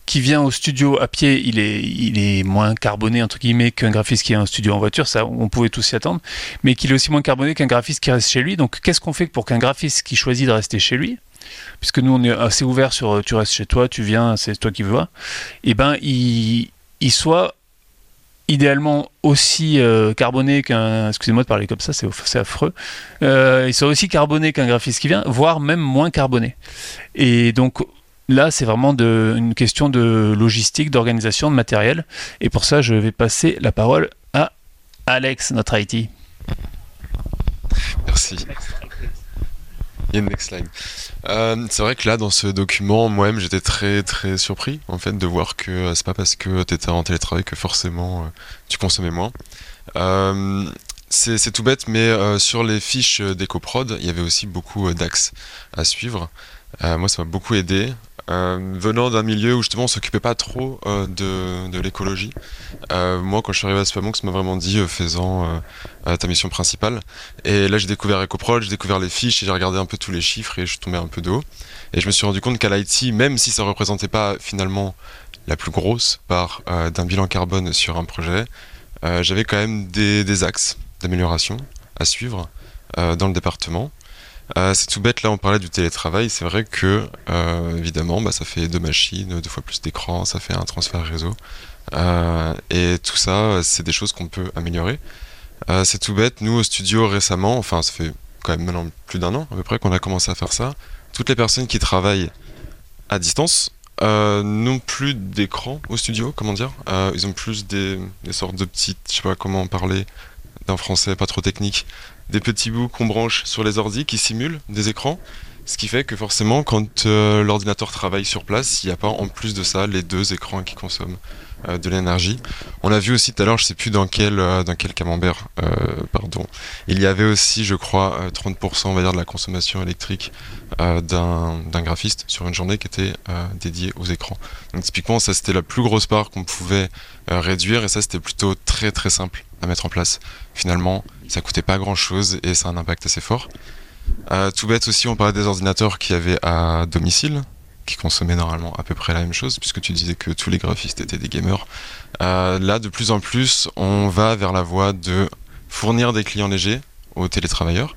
qui vient au studio à pied, il est, moins carboné entre guillemets qu'un graphiste qui est en studio en voiture. Ça, on pouvait tous s'y attendre, mais qu'il est aussi moins carboné qu'un graphiste qui reste chez lui. Donc, qu'est-ce qu'on fait pour qu'un graphiste qui choisit de rester chez lui puisque nous on est assez ouvert sur tu restes chez toi, tu viens, c'est toi qui veux, et eh ben il, il soit idéalement aussi euh, carboné qu'un. Excusez-moi de parler comme ça, c'est affreux. Euh, il soit aussi carboné qu'un graphiste qui vient, voire même moins carboné. Et donc là, c'est vraiment une question de logistique, d'organisation, de matériel. Et pour ça, je vais passer la parole à Alex, notre IT. Merci. Next slide. Euh, c'est vrai que là, dans ce document, moi-même, j'étais très très surpris en fait de voir que euh, c'est pas parce que tu étais en télétravail que forcément euh, tu consommais moins. c'est tout bête, mais sur les fiches d'EcoProd, il y avait aussi beaucoup d'axes à suivre. moi, ça m'a beaucoup aidé. Euh, venant d'un milieu où justement on s'occupait pas trop euh, de, de l'écologie, euh, moi quand je suis arrivé à Spamonks, m'a vraiment dit faisant ta mission principale. Et là j'ai découvert EcoProd, j'ai découvert les fiches, et j'ai regardé un peu tous les chiffres et je suis tombé un peu de haut. Et je me suis rendu compte qu'à l'IT, même si ça représentait pas finalement la plus grosse part d'un bilan carbone sur un projet, j'avais quand même des, des axes d'amélioration à suivre dans le département. Euh, c'est tout bête, là on parlait du télétravail, c'est vrai que euh, évidemment bah, ça fait deux machines, deux fois plus d'écran, ça fait un transfert réseau. Euh, et tout ça, c'est des choses qu'on peut améliorer. c'est tout bête, nous au studio récemment, enfin ça fait quand même maintenant plus d'un an à peu près qu'on a commencé à faire ça, toutes les personnes qui travaillent à distance n'ont plus d'écran au studio, comment dire Ils ont plus des, sortes de petites, je sais pas comment parler d'un français pas trop technique, des petits bouts qu'on branche sur les ordis qui simulent des écrans. Ce qui fait que forcément, quand euh, l'ordinateur travaille sur place, il n'y a pas en plus de ça les deux écrans qui consomment euh, de l'énergie. On a vu aussi tout à l'heure, je sais plus dans quel, euh, dans quel camembert, pardon, il y avait aussi, je crois, 30% on va dire, de la consommation électrique d'un graphiste sur une journée qui était dédiée aux écrans. Donc typiquement, ça c'était la plus grosse part qu'on pouvait réduire et ça c'était plutôt très très simple à mettre en place. Finalement, ça coûtait pas grand chose et ça a un impact assez fort. Euh, tout bête aussi, on parlait des ordinateurs qui avaient à domicile, qui consommaient normalement à peu près la même chose, puisque tu disais que tous les graphistes étaient des gamers. Euh, là, de plus en plus, on va vers la voie de fournir des clients légers aux télétravailleurs.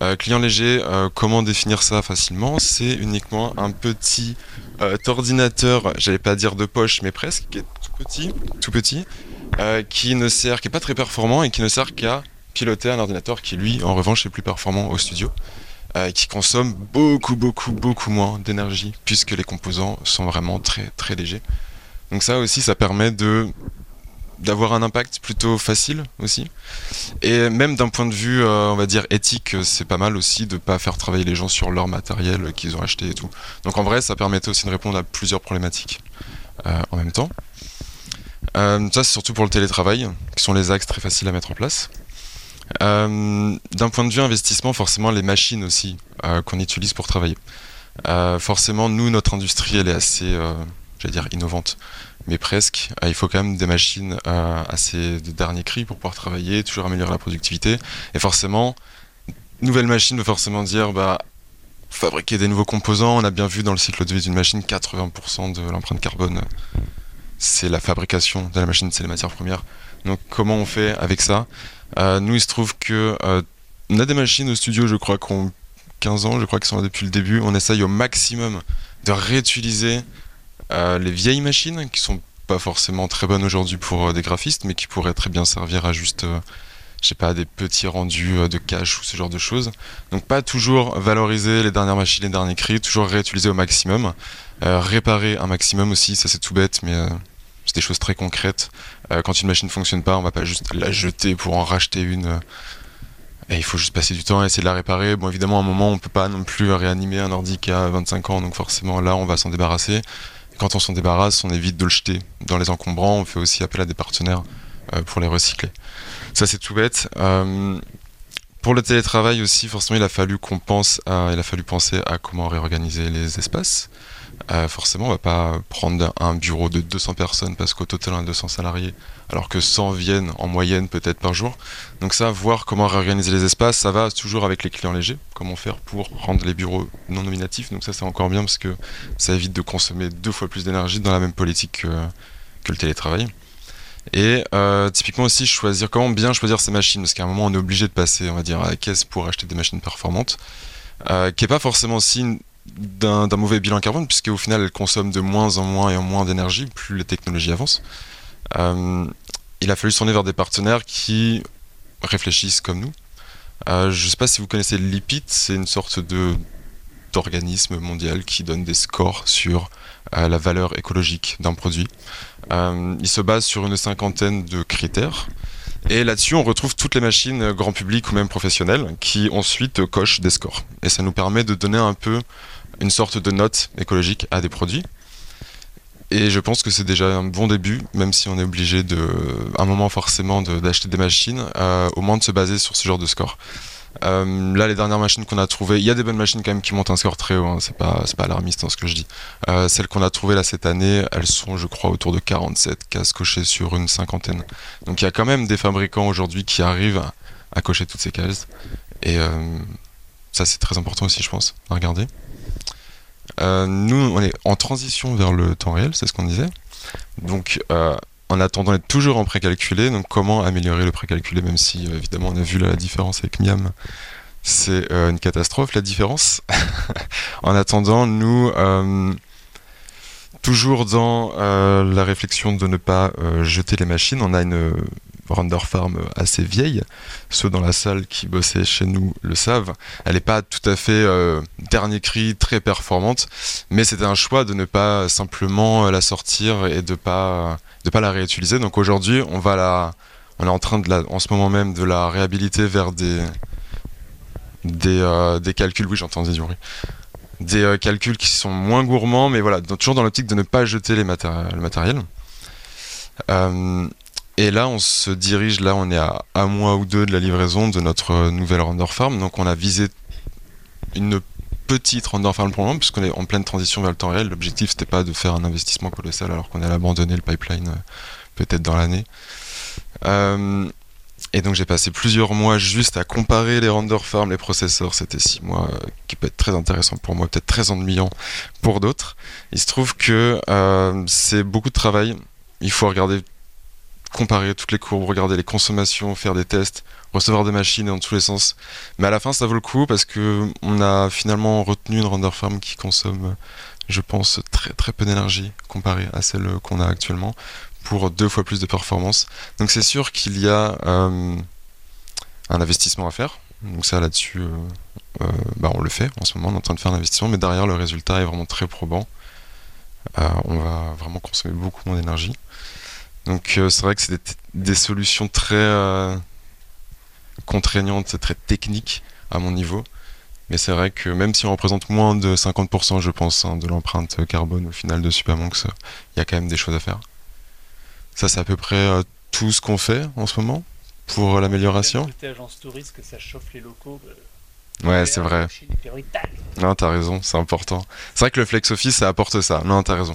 Euh, client léger, comment définir ça facilement? C'est uniquement un petit ordinateur, j'allais pas dire de poche, mais presque, qui est tout petit, tout petit, qui ne sert, qui est pas très performant et qui ne sert qu'à piloter un ordinateur qui, lui, en revanche, est plus performant au studio, euh, qui consomme beaucoup, beaucoup, beaucoup moins d'énergie, puisque les composants sont vraiment très, très légers. Donc ça aussi, ça permet de d'avoir un impact plutôt facile aussi. Et même d'un point de vue, euh, on va dire, éthique, c'est pas mal aussi de pas faire travailler les gens sur leur matériel qu'ils ont acheté et tout. Donc en vrai, ça permettait aussi de répondre à plusieurs problématiques euh, en même temps. ça, c'est surtout pour le télétravail, qui sont les axes très faciles à mettre en place. Euh, d'un point de vue investissement, forcément, les machines aussi euh, qu'on utilise pour travailler. Euh, forcément, nous, notre industrie, elle est assez, j'allais dire, innovante, mais presque. il faut quand même des machines assez de dernier cri pour pouvoir travailler, toujours améliorer la productivité. Et forcément, nouvelle machine veut forcément dire, bah, fabriquer des nouveaux composants. On a bien vu dans le cycle de vie d'une machine, 80% de l'empreinte carbone, c'est la fabrication de la machine, c'est les matières premières. Donc comment on fait avec ça? Nous, il se trouve que euh, on a des machines au studio, je crois, qui ont 15 ans, je crois qu'ils sont là depuis le début. On essaye au maximum de réutiliser euh, les vieilles machines qui sont pas forcément très bonnes aujourd'hui pour des graphistes, mais qui pourraient très bien servir à juste, je pas, des petits rendus de cache ou ce genre de choses. Donc pas toujours valoriser les dernières machines, les derniers cris, toujours réutiliser au maximum, réparer un maximum aussi, ça c'est tout bête, mais des choses très concrètes. Euh, quand une machine ne fonctionne pas, on va pas juste la jeter pour en racheter une. Euh, et il faut juste passer du temps et essayer de la réparer. Bon, évidemment, à un moment, on peut pas non plus réanimer un ordi qui a 25 ans, donc forcément, là, on va s'en débarrasser. quand on s'en débarrasse, on évite de le jeter dans les encombrants. On fait aussi appel à des partenaires euh, pour les recycler. Ça, c'est tout bête. pour le télétravail aussi, forcément, il a fallu qu'on pense à, il a fallu penser à comment réorganiser les espaces. Euh, forcément, on va pas prendre un bureau de 200 personnes parce qu'au total on a 200 salariés, alors que 100 viennent en moyenne peut-être par jour. Donc ça, voir comment réorganiser les espaces, ça va toujours avec les clients légers. Comment faire pour rendre les bureaux non nominatifs. Donc ça, c'est encore bien parce que ça évite de consommer deux fois plus d'énergie dans la même politique que, le télétravail. Et euh, typiquement aussi choisir comment bien choisir ces machines parce qu'à un moment on est obligé de passer on va dire à la caisse pour acheter des machines performantes euh, qui est pas forcément signe d'un mauvais bilan carbone puisque au final elles consomment de moins en moins et en moins d'énergie plus les technologies avancent. Euh, il a fallu s'en vers des partenaires qui réfléchissent comme nous. Euh, je sais pas si vous connaissez l'IPIT, c'est une sorte de d'organisme mondial qui donne des scores sur euh, la valeur écologique d'un produit. Il se base sur une cinquantaine de critères. Et là-dessus, on retrouve toutes les machines grand public ou même professionnelles qui ensuite cochent des scores. Et ça nous permet de donner un peu une sorte de note écologique à des produits. Et je pense que c'est déjà un bon début, même si on est obligé de, à un moment forcément d'acheter des machines, euh, au moins de se baser sur ce genre de score. Euh, là, les dernières machines qu'on a trouvées, il y a des bonnes machines quand même qui montent un score très haut, hein, c'est pas, pas alarmiste hein, ce que je dis. Euh, celles qu'on a trouvées là cette année, elles sont, je crois, autour de 47 cases cochées sur une cinquantaine. Donc il y a quand même des fabricants aujourd'hui qui arrivent à, à cocher toutes ces cases. Et ça, c'est très important aussi, je pense, à regarder. Euh, nous, on est en transition vers le temps réel, c'est ce qu'on disait. Donc, euh, en attendant d'être toujours en précalculé, donc comment améliorer le précalculé, même si euh, évidemment on a vu la différence avec Miam, c'est une catastrophe la différence. en attendant, nous, toujours dans la réflexion de ne pas jeter les machines, on a une render farm assez vieille. Ceux dans la salle qui bossaient chez nous le savent. Elle n'est pas tout à fait euh, dernier cri, très performante, mais c'était un choix de ne pas simplement euh, la sortir et de pas de pas la réutiliser. Donc aujourd'hui, on on est en train de la, en ce moment même de la réhabiliter vers des des, euh, des calculs. Oui, j'entends des oui. Des calculs qui sont moins gourmands, mais voilà, toujours dans l'optique de ne pas jeter les matéri- le matériel. Et là, on se dirige, là, on est à un mois ou deux de la livraison de notre nouvelle render farm. Donc, on a visé une petite render farm pour le moment, puisqu'on est en pleine transition vers le temps réel. L'objectif, c'était pas de faire un investissement colossal alors qu'on allait abandonner le pipeline euh, peut-être dans l'année. Euh, et donc, j'ai passé plusieurs mois juste à comparer les render farms, les processeurs. C'était six mois euh, qui peut être très intéressant pour moi, peut-être très ennuyant pour d'autres. Il se trouve que c'est beaucoup de travail. Il faut regarder comparer toutes les courbes, regarder les consommations, faire des tests, recevoir des machines dans tous les sens. Mais à la fin, ça vaut le coup parce que on a finalement retenu une render farm qui consomme, je pense, très très peu d'énergie comparée à celle qu'on a actuellement pour deux fois plus de performance. Donc c'est sûr qu'il y a euh, un investissement à faire. Donc ça là-dessus, euh, euh, bah, on le fait en ce moment, on est en train de faire un investissement, mais derrière le résultat est vraiment très probant. On va vraiment consommer beaucoup moins d'énergie. Donc euh, c'est vrai que c'est des, des solutions très euh, contraignantes, très techniques à mon niveau. Mais c'est vrai que même si on représente moins de 50%, je pense, hein, de l'empreinte carbone au final de Supermonks, il y a quand même des choses à faire. Ça, c'est à peu près euh, tout ce qu'on fait en ce moment pour l'amélioration. Agence touriste, que ça chauffe les locaux. Ouais, c'est vrai. Non, t'as raison, c'est important. C'est vrai que le Flex Office, ça apporte ça. Non, t'as raison.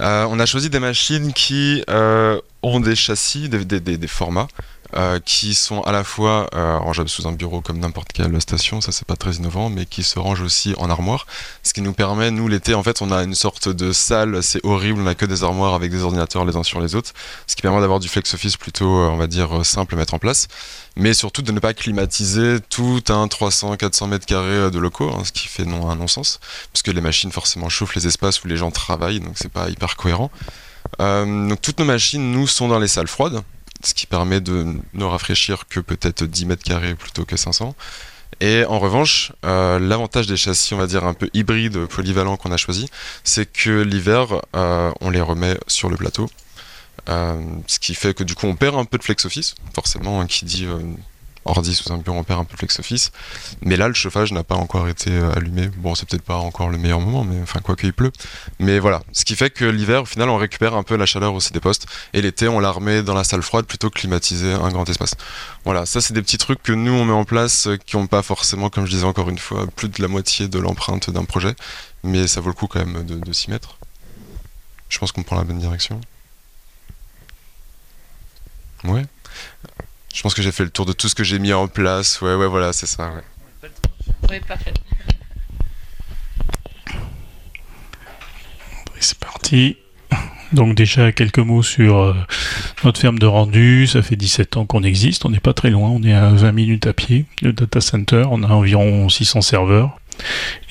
Euh, on a choisi des machines qui euh, ont des châssis, des, formats, euh, qui sont à la fois euh, sous un bureau comme n'importe quelle station, ça c'est pas très innovant, mais qui se rangent aussi en armoire. Ce qui nous permet, nous l'été, en fait, on a une sorte de salle, c'est horrible, on a que des armoires avec des ordinateurs les uns sur les autres, ce qui permet d'avoir du Flex Office plutôt, euh, on va dire, euh, simple à mettre en place mais surtout de ne pas climatiser tout un 300-400 mètres carrés de locaux, hein, ce qui fait non, un non-sens, puisque les machines forcément chauffent les espaces où les gens travaillent, donc c'est pas hyper cohérent. Donc toutes nos machines, nous, sont dans les salles froides, ce qui permet de ne rafraîchir que peut-être 10 mètres carrés plutôt que 500. Et en revanche, euh, l'avantage des châssis, on va dire un peu hybrides, polyvalents qu'on a choisi, c'est que l'hiver, euh, on les remet sur le plateau. Euh, ce qui fait que du coup on perd un peu de flex office, forcément, hein, qui dit ordi sous un bureau ampère un peu flex office. Mais là, le chauffage n'a pas encore été euh, allumé. Bon, c'est peut-être pas encore le meilleur moment, mais enfin, quoi qu'il pleut. Mais voilà. Ce qui fait que l'hiver, au final, on récupère un peu la chaleur aussi des postes. Et l'été, on la remet dans la salle froide plutôt que climatiser un grand espace. Voilà. Ça, c'est des petits trucs que nous, on met en place euh, qui n'ont pas forcément, comme je disais encore une fois, plus de la moitié de l'empreinte d'un projet. Mais ça vaut le coup quand même de, de s'y mettre. Je pense qu'on prend la bonne direction. Ouais. Je pense que j'ai fait le tour de tout ce que j'ai mis en place. Ouais, ouais, voilà, c'est ça. Ouais. Oui, parfait. C'est parti. Donc déjà quelques mots sur euh, notre ferme de rendu. Ça fait 17 ans qu'on existe. On n'est pas très loin. On est à 20 minutes à pied. Le data center. On a environ 600 serveurs.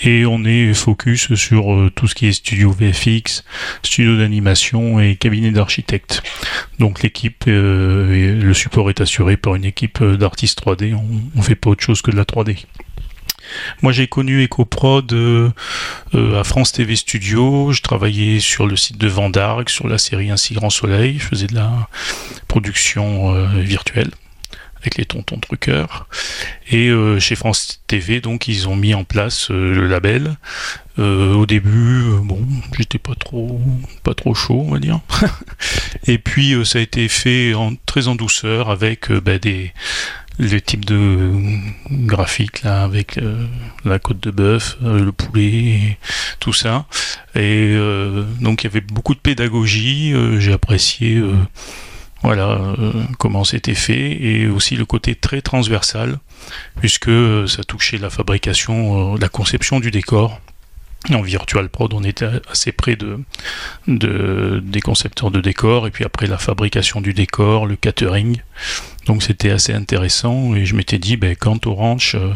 Et on est focus sur euh, tout ce qui est studio VFX, studio d'animation et cabinet d'architecte. Donc l'équipe, euh, le support est assuré par une équipe euh, d'artistes 3D. On, on fait pas autre chose que de la 3D. Moi, j'ai connu EcoProd à France TV Studio. Je travaillais sur le site de Vendargue, sur la série Ainsi Grand Soleil. Je faisais de la production virtuelle avec les tontons truqueurs. Et euh, chez France TV, donc, ils ont mis en place euh, le label. Euh, au début, bon, j'étais pas trop, pas trop chaud, on va dire. Et puis, ça a été fait en, très en douceur avec bah, des le type de graphique là avec la côte de bœuf, le poulet, et tout ça. Et donc il y avait beaucoup de pédagogie. J'ai apprécié voilà euh, comment c'était fait et aussi le côté très transversal puisque euh, ça touchait la fabrication, euh, la conception du décor. En Virtual Prod, on était assez près de, de, des concepteurs de décors, et puis après la fabrication du décor, le catering. Donc c'était assez intéressant, et je m'étais dit, ben, quand au ranch, euh,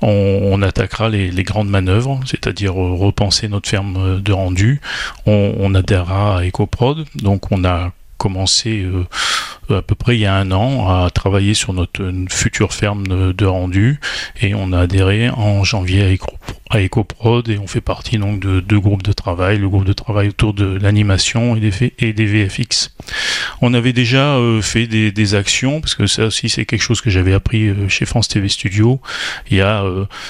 on, on attaquera les, grandes manœuvres, c'est-à-dire repenser notre ferme de rendu, on, on adhérera à EcoProd. Donc on a commencé euh, à peu près il y a un an à travailler sur notre future ferme de, rendu et on a adhéré en janvier à, Eco- à EcoProd et on fait partie donc de deux groupes de travail, le groupe de travail autour de l'animation et des, et des VFX. On avait déjà euh, fait des, actions parce que ça aussi c'est quelque chose que j'avais appris euh, chez France TV Studio. Il y a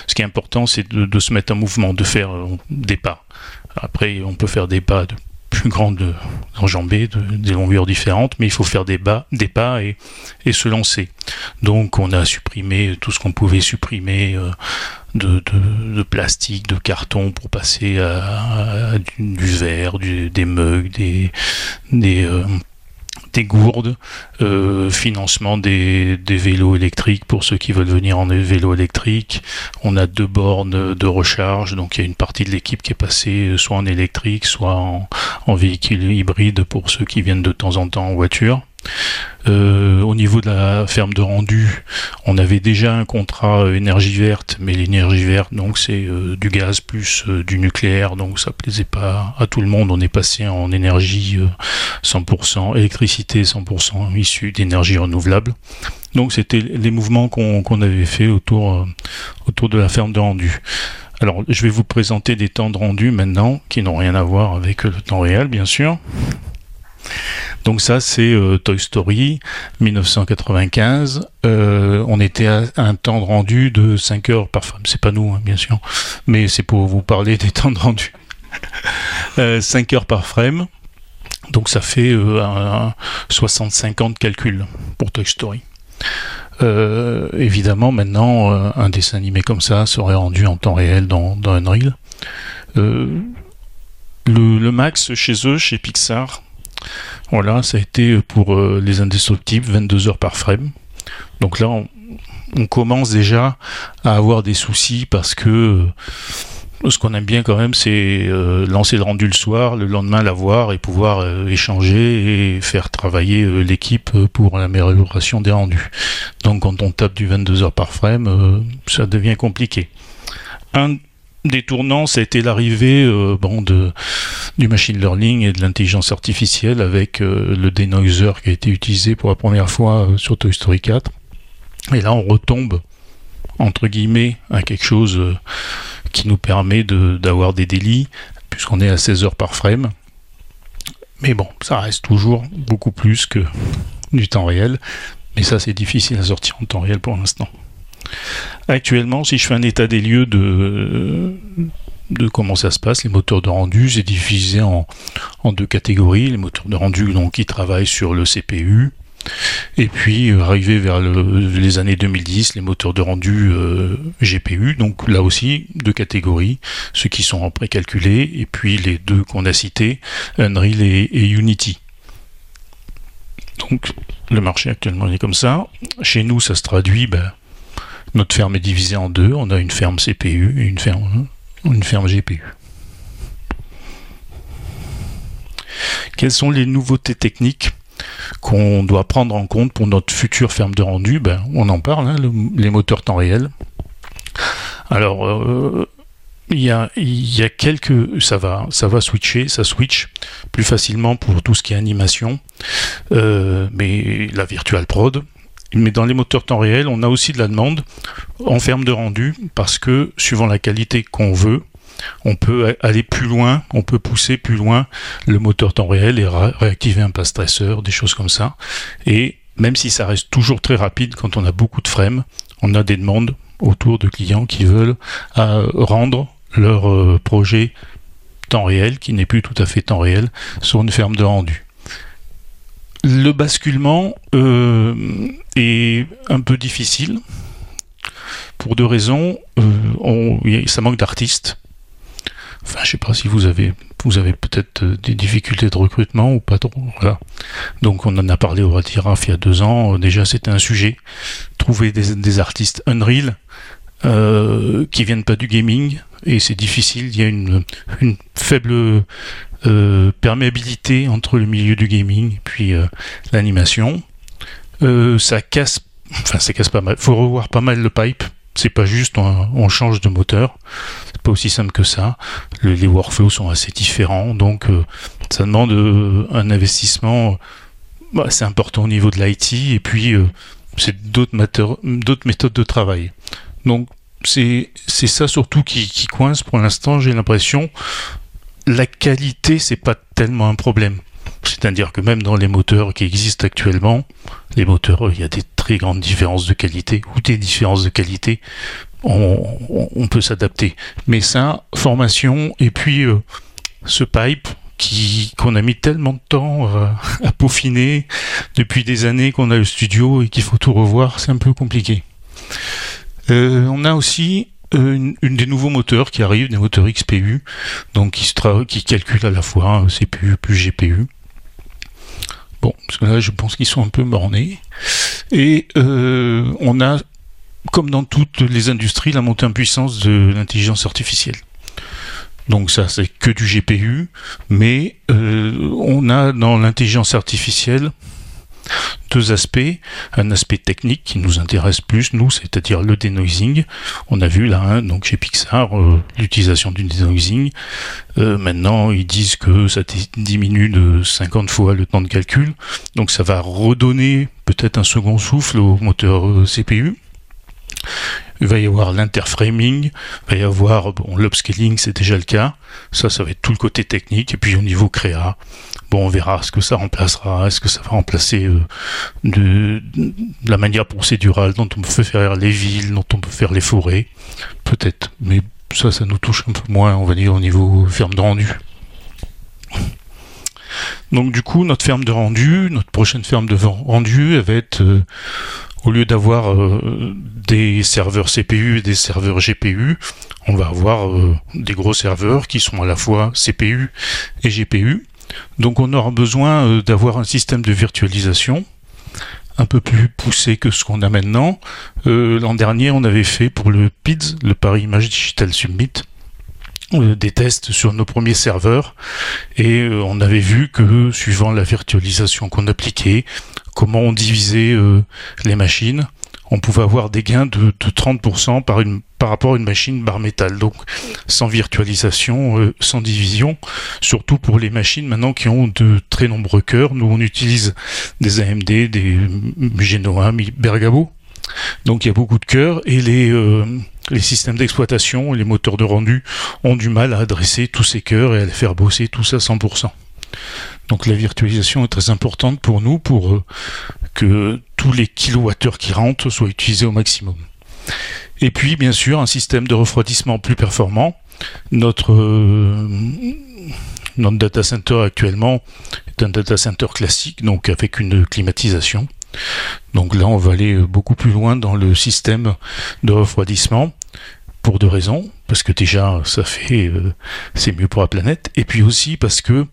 ce qui est important c'est de, de se mettre en mouvement, de faire des pas. Après on peut faire des pas de plus grandes enjambées, de, des longueurs différentes, mais il faut faire des, bas, des pas et, se lancer. Donc on a supprimé tout ce qu'on pouvait supprimer euh, de, plastique, de carton pour passer à, du, verre, des mugs, des, des, euh, des gourdes, euh, financement des, vélos électriques pour ceux qui veulent venir en vélo électrique. On a deux bornes de recharge, donc il y a une partie de l'équipe qui est passée euh, soit en électrique, soit en véhicule hybride pour ceux qui viennent de temps en temps en voiture. Euh, au niveau de la ferme de rendu, on avait déjà un contrat euh, énergie verte, mais l'énergie verte, donc c'est euh, du gaz plus du nucléaire, donc ça plaisait pas à tout le monde. On est passé en énergie euh, 100% électricité 100% issue d'énergie renouvelable. Donc c'était les mouvements qu'on avait fait autour autour de la ferme de rendu. Alors je vais vous présenter des temps de rendu maintenant qui n'ont rien à voir avec le temps réel, bien sûr. Donc ça c'est euh, Toy Story 1995. Euh, on était à un temps de rendu de 5 heures par femme. C'est pas nous hein, bien sûr, mais c'est pour vous parler des temps de rendu. Euh, 5 heures par frame. Donc ça fait euh, un- un 60-50 calculs pour Toy Story. Euh, évidemment, maintenant, euh, un dessin animé comme ça serait rendu en temps réel dans, Unreal. Euh, le max chez eux, chez Pixar, voilà, ça a été pour euh, les indestructibles 22 heures par frame. Donc là, on, commence déjà à avoir des soucis parce que euh, ce qu'on aime bien quand même, c'est euh, lancer le rendu le soir, le lendemain l'avoir et pouvoir échanger et faire travailler l'équipe pour l'amélioration des rendus. Donc quand on tape du 22 heures par frame, ça devient compliqué. Un des tournants, ça a été l'arrivée euh, du machine learning et de l'intelligence artificielle avec euh, le denoiser qui a été utilisé pour la première fois euh, sur Toy Story 4. Et là, on retombe, entre guillemets, à quelque chose qui nous permet d'avoir des délits, puisqu'on est à 16 heures par frame. Mais bon, ça reste toujours beaucoup plus que du temps réel. Mais ça, c'est difficile à sortir en temps réel pour l'instant. Actuellement, si je fais un état des lieux de, comment ça se passe, les moteurs de rendu, j'ai divisé en, en, deux catégories. Les moteurs de rendu donc, qui travaillent sur le CPU, et puis, euh, arrivé vers les années 2010, les moteurs de rendu euh, GPU, donc là aussi, deux catégories, ceux qui sont précalculés, et puis les deux qu'on a cités, Unreal et, Unity. Donc, le marché actuellement est comme ça. Chez nous, ça se traduit, ben, notre ferme est divisée en deux. On a une ferme CPU et une ferme, GPU. Quelles sont les nouveautés techniques qu'on doit prendre en compte pour notre future ferme de rendu, ben, on en parle, hein, les moteurs temps réel. Alors, euh, il y, a, quelques, ça va, ça va switcher, ça switch plus facilement pour tout ce qui est animation, euh, mais la virtual prod. Mais dans les moteurs temps réel, on a aussi de la demande en ferme de rendu parce que suivant la qualité qu'on veut, on peut aller plus loin, on peut pousser plus loin le moteur temps réel et réactiver un pass stresseur, des choses comme ça. Et même si ça reste toujours très rapide quand on a beaucoup de frames, on a des demandes autour de clients qui veulent euh, rendre leur euh, projet temps réel, qui n'est plus tout à fait temps réel, sur une ferme de rendu. Le basculement euh, est un peu difficile pour deux raisons. ça manque d'artistes Enfin, je sais pas si vous avez, vous avez peut-être euh, des difficultés de recrutement ou pas trop. Voilà. Donc, on en a parlé au Ratiraf il y a deux ans. Déjà, c'était un sujet. Trouver des, artistes Unreal euh, qui viennent pas du gaming et c'est difficile. Il y a une, faible euh, perméabilité entre le milieu du gaming puis euh, l'animation. ça casse, enfin, ça casse pas mal. Faut revoir pas mal le pipe c'est pas juste on, change de moteur, c'est pas aussi simple que ça. les workflows sont assez différents, donc euh, ça demande euh, un investissement bah, assez important au niveau de l'IT et puis euh, c'est d'autres méthodes de travail. Donc c'est ça surtout qui coince pour l'instant, j'ai l'impression. La qualité, c'est pas tellement un problème. C'est-à-dire que même dans les moteurs qui existent actuellement, les moteurs, il y a des très grandes différences de qualité ou des différences de qualité. On, peut s'adapter. Mais ça, formation et puis euh, ce pipe qu'on a mis tellement de temps euh, à peaufiner depuis des années qu'on a le studio et qu'il faut tout revoir, c'est un peu compliqué. Euh, on a aussi une, des nouveaux moteurs qui arrivent, des moteurs XPU, donc qui, qui calculent à la fois CPU plus GPU. Bon, parce que là, je pense qu'ils sont un peu mornés. Et euh, on a, comme dans toutes les industries, la montée en puissance de l'intelligence artificielle. Donc ça, c'est que du GPU, mais euh, on a dans l'intelligence artificielle deux aspects. Un aspect technique qui nous intéresse plus, nous, c'est-à-dire le denoising. On a vu là, hein, donc chez Pixar, euh, l'utilisation du denoising. Euh, maintenant, ils disent que ça diminue de 50 fois le temps de calcul. Donc ça va redonner peut-être un second souffle au moteur euh, CPU. Il va y avoir l'interframing, il va y avoir bon, l'upscaling, c'est déjà le cas. Ça, ça va être tout le côté technique. Et puis au niveau créa, bon, on verra ce que ça remplacera. Est-ce que ça va remplacer euh, de, la manière procédurale dont on peut faire les villes, dont on peut faire les forêts Peut-être. Mais ça, ça nous touche un peu moins, on va dire, au niveau ferme de rendu. Donc du coup, notre ferme de rendu, notre prochaine ferme de rendu, elle va être euh, au lieu d'avoir euh, des serveurs CPU et des serveurs GPU, on va avoir euh, des gros serveurs qui sont à la fois CPU et GPU. Donc on aura besoin euh, d'avoir un système de virtualisation un peu plus poussé que ce qu'on a maintenant. L'an dernier, on avait fait pour le PIDS, le Paris Image Digital Summit, des tests sur nos premiers serveurs et on avait vu que suivant la virtualisation qu'on appliquait, comment on divisait euh, les machines, on pouvait avoir des gains de, 30% par, une, par rapport à une machine bar métal. Donc sans virtualisation, euh, sans division, surtout pour les machines maintenant qui ont de très nombreux cœurs. Nous on utilise des AMD, des Genoa, Bergamo. Donc il y a beaucoup de cœurs et les, euh, les systèmes d'exploitation, les moteurs de rendu ont du mal à adresser tous ces cœurs et à les faire bosser tous à 100%. Donc la virtualisation est très importante pour nous pour que tous les kilowattheures qui rentrent soient utilisés au maximum. Et puis, bien sûr, un système de refroidissement plus performant. Notre, notre data center actuellement est un data center classique, donc avec une climatisation. Donc là, on va aller beaucoup plus loin dans le système de refroidissement pour deux raisons. Parce que déjà, ça fait, euh, c'est mieux pour la planète. Et puis aussi parce que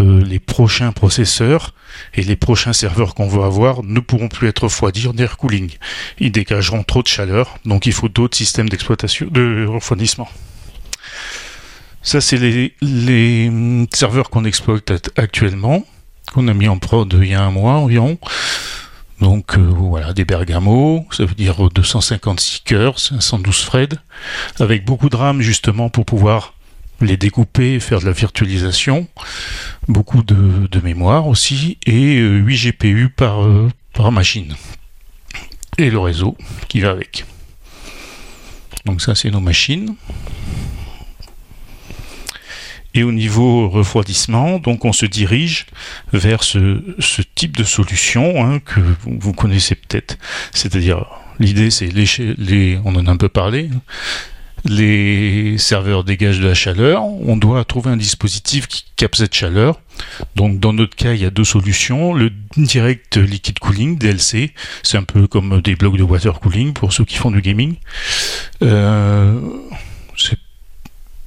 euh, les prochains processeurs et les prochains serveurs qu'on va avoir ne pourront plus être refroidis en air cooling. Ils dégageront trop de chaleur. Donc il faut d'autres systèmes d'exploitation, de refroidissement. Ça, c'est les, hum, serveurs qu'on exploite actuellement, qu'on a mis en prod il y a un mois environ. Donc euh, voilà, des Bergamo, ça veut dire 256 cœurs, 512 Fred, avec beaucoup de RAM justement pour pouvoir les découper, faire de la virtualisation, beaucoup de, mémoire aussi, et 8 euh, GPU euh, par machine. Et le réseau qui va avec. Donc ça c'est nos machines. Et au niveau refroidissement, donc on se dirige vers ce, type de solution hein, que vous connaissez peut-être. C'est-à-dire, l'idée c'est les, les, on en a un peu parlé, les serveurs dégagent de la chaleur, on doit trouver un dispositif qui capte cette chaleur. Donc dans notre cas, il y a deux solutions. Le direct liquid cooling, DLC, c'est un peu comme des blocs de water cooling pour ceux qui font du gaming. Euh, c'est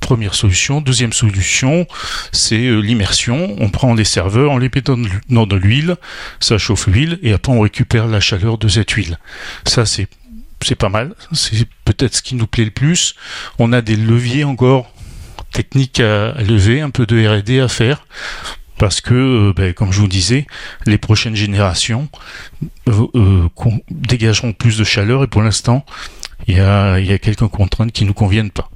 Première solution. Deuxième solution, c'est euh, l'immersion. On prend des serveurs, on les met dans de l'huile, ça chauffe l'huile, et après on récupère la chaleur de cette huile. Ça, c'est c'est pas mal. C'est peut-être ce qui nous plaît le plus. On a des leviers encore techniques à, lever, un peu de R&D à faire parce que, euh, ben, comme je vous disais, les prochaines générations euh, dégageront plus de chaleur et pour l'instant, il y a, y a quelques contraintes qui ne nous conviennent pas.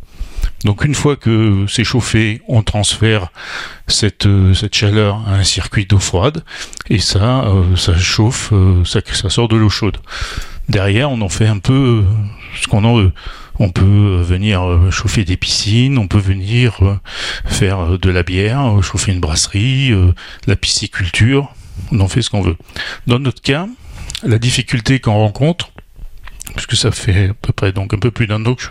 Donc une fois que c'est chauffé, on transfère cette, euh, cette chaleur à un circuit d'eau froide et ça, euh, ça chauffe, euh, ça, ça sort de l'eau chaude. Derrière, on en fait un peu ce qu'on en veut. On peut venir chauffer des piscines, on peut venir faire de la bière, chauffer une brasserie, la pisciculture, on en fait ce qu'on veut. Dans notre cas, la difficulté qu'on rencontre, puisque ça fait à peu près donc un peu plus d'un an que je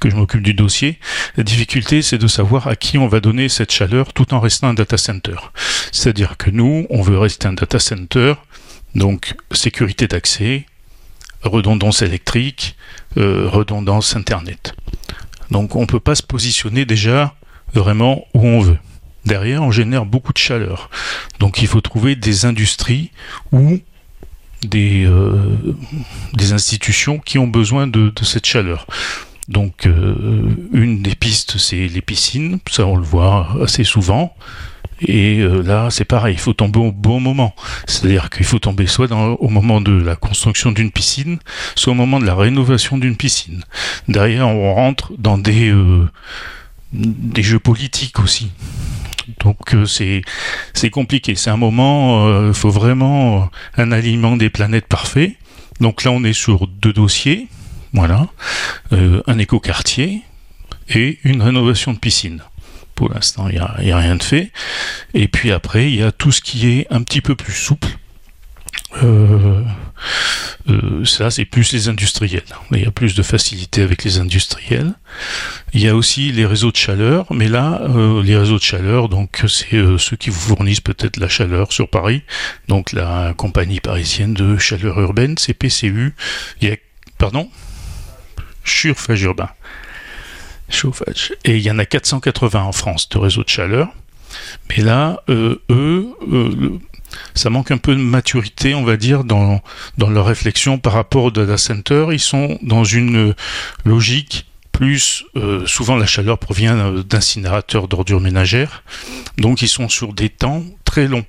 que je m'occupe du dossier. La difficulté, c'est de savoir à qui on va donner cette chaleur tout en restant un data center. C'est-à-dire que nous, on veut rester un data center, donc sécurité d'accès, redondance électrique, euh, redondance internet. Donc on ne peut pas se positionner déjà vraiment où on veut. Derrière, on génère beaucoup de chaleur. Donc il faut trouver des industries où des, euh, des institutions qui ont besoin de, cette chaleur. Donc euh, une des pistes, c'est les piscines, ça on le voit assez souvent. Et euh, là, c'est pareil, il faut tomber au bon moment. C'est-à-dire qu'il faut tomber soit au moment de la construction d'une piscine, soit au moment de la rénovation d'une piscine. Derrière, on rentre dans des, des jeux politiques aussi. Donc euh, c'est compliqué. C'est un moment, il euh, faut vraiment un alignement des planètes parfait. Donc là, on est sur deux dossiers, voilà, euh, un écoquartier et une rénovation de piscine. Pour l'instant, il n'y a, rien de fait. Et puis après, il y a tout ce qui est un petit peu plus souple. Euh, euh, ça, c'est plus les industriels. Il y a plus de facilité avec les industriels. Il y a aussi les réseaux de chaleur, mais là, euh, les réseaux de chaleur, donc c'est euh, ceux qui vous fournissent peut-être la chaleur sur Paris. Donc la compagnie parisienne de chaleur urbaine, c'est PCU. Il y a, pardon, chauffage urbain. Chauffage. Et il y en a 480 en France de réseaux de chaleur. Mais là, eux, ça manque un peu de maturité, on va dire, dans, dans leur réflexion par rapport au data center. Ils sont dans une logique plus, euh, souvent la chaleur provient d'incinérateurs d'ordures ménagères, donc ils sont sur des temps très longs.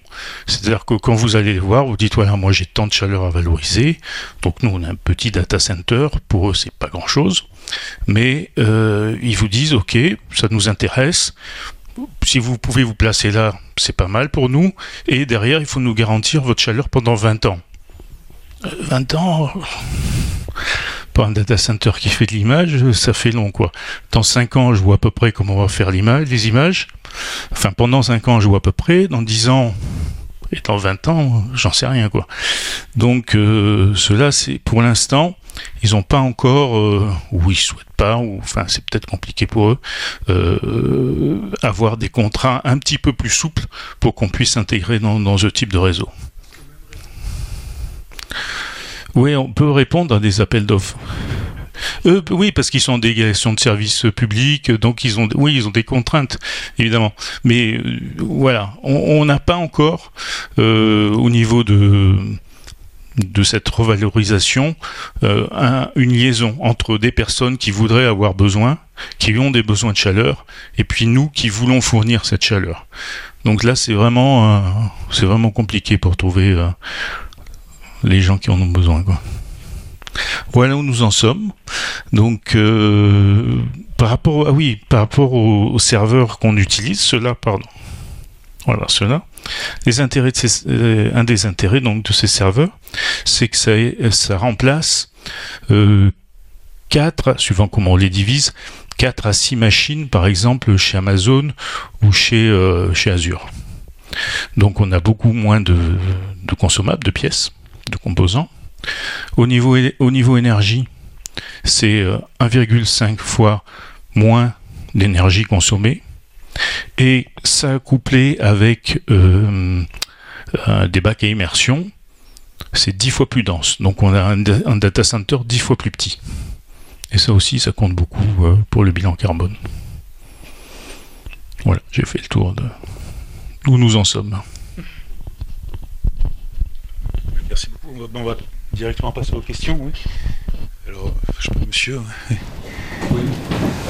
C'est-à-dire que quand vous allez les voir, vous dites voilà, moi j'ai tant de chaleur à valoriser, donc nous on a un petit data center, pour eux c'est pas grand-chose, mais euh, ils vous disent ok, ça nous intéresse, si vous pouvez vous placer là, c'est pas mal pour nous. Et derrière, il faut nous garantir votre chaleur pendant 20 ans. 20 euh, ans pour un data center qui fait de l'image, ça fait long quoi. Dans 5 ans, je vois à peu près comment on va faire l'image, les images. Enfin, pendant 5 ans, je joue à peu près. Dans 10 ans, et dans 20 ans, j'en sais rien, quoi. Donc, euh, cela, c'est pour l'instant, ils n'ont pas encore, euh, ou ils souhaitent pas, ou enfin, c'est peut-être compliqué pour eux, euh, avoir des contrats un petit peu plus souples pour qu'on puisse s'intégrer dans, ce type de réseau. Oui, on peut répondre à des appels d'offres. Euh, oui, parce qu'ils sont en délégation de services publics, donc ils ont, oui, ils ont des contraintes, évidemment. Mais voilà, on n'a pas encore, au niveau de de cette revalorisation, euh, un- une liaison entre des personnes qui voudraient avoir besoin, qui ont des besoins de chaleur, et puis nous qui voulons fournir cette chaleur. Donc là, c'est vraiment, euh, compliqué pour trouver euh, les gens qui en ont besoin. Voilà où nous en sommes. Donc, par rapport, ah aux serveurs qu'on utilise, cela, pardon. Voilà, cela. Euh, un des intérêts donc de ces serveurs, c'est que ça, remplace euh, 4, suivant comment on les divise, 4 à 6 machines, par exemple, chez Amazon ou chez, euh, chez Azure. Donc on a beaucoup moins de, de consommables, de pièces, de composants. Au niveau, au niveau énergie, c'est euh, 1,5 fois moins d'énergie consommée. Et ça couplé avec des bacs à immersion, c'est 10 fois plus dense. Donc on a un data center 10 fois plus petit. Et ça aussi, ça compte beaucoup euh, pour le bilan carbone. Voilà, j'ai fait le tour de où nous en sommes. Merci beaucoup. On va, on va directement passer aux questions. Oui. Alors, je pas, monsieur. Oui.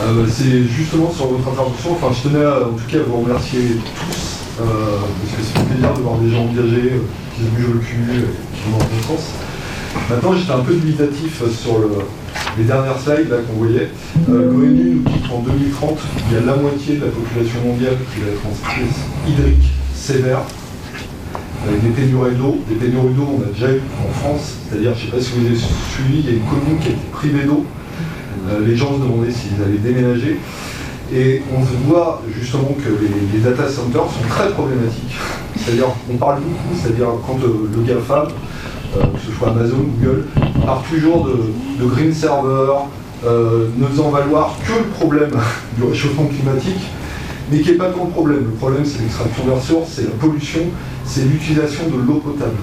Euh, c'est justement sur votre intervention, enfin je tenais en tout cas à vous remercier tous, euh, parce que c'est un plaisir de voir des gens engagés, euh, qui se bougent le cul, euh, qui vont dans le bon sens. Maintenant j'étais un peu dubitatif euh, sur le- les dernières slides qu'on voyait. L'ONU nous dit qu'en 2030, il y a la moitié de la population mondiale qui va être en stress hydrique sévère, avec des pénuries d'eau. Des pénuries d'eau on a déjà eu en France, c'est-à-dire, je ne sais pas si vous avez suivi, il y a une commune qui a été privée d'eau. Euh, les gens se demandaient s'ils allaient déménager. Et on voit justement que les, data centers sont très problématiques. C'est-à-dire, on parle beaucoup, c'est-à-dire quand euh, le GAFAM, euh, que ce soit Amazon, Google, parle toujours de, de green server, ne faisant valoir que le problème du réchauffement climatique, mais qui n'est pas tant le problème. Le problème, c'est l'extraction des ressources, c'est la pollution, c'est l'utilisation de l'eau potable.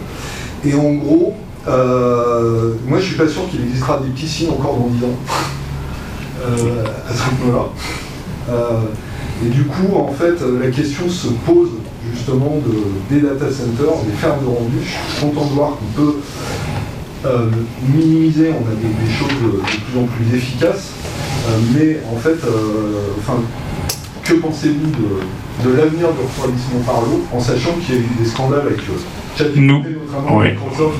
Et en gros, euh, moi je suis pas sûr qu'il existera des piscines encore dans 10 ans euh, à ce rythme-là. Euh, et du coup, en fait, la question se pose justement de, des data centers, des fermes de rendu. Je suis content de voir qu'on peut minimiser, on a des, choses de, de plus en plus efficaces. Mais en fait, que pensez-vous de, de l'avenir du refroidissement par l'eau, en sachant qu'il y a eu des scandales avec euh, Nous, notamment oui. Microsoft,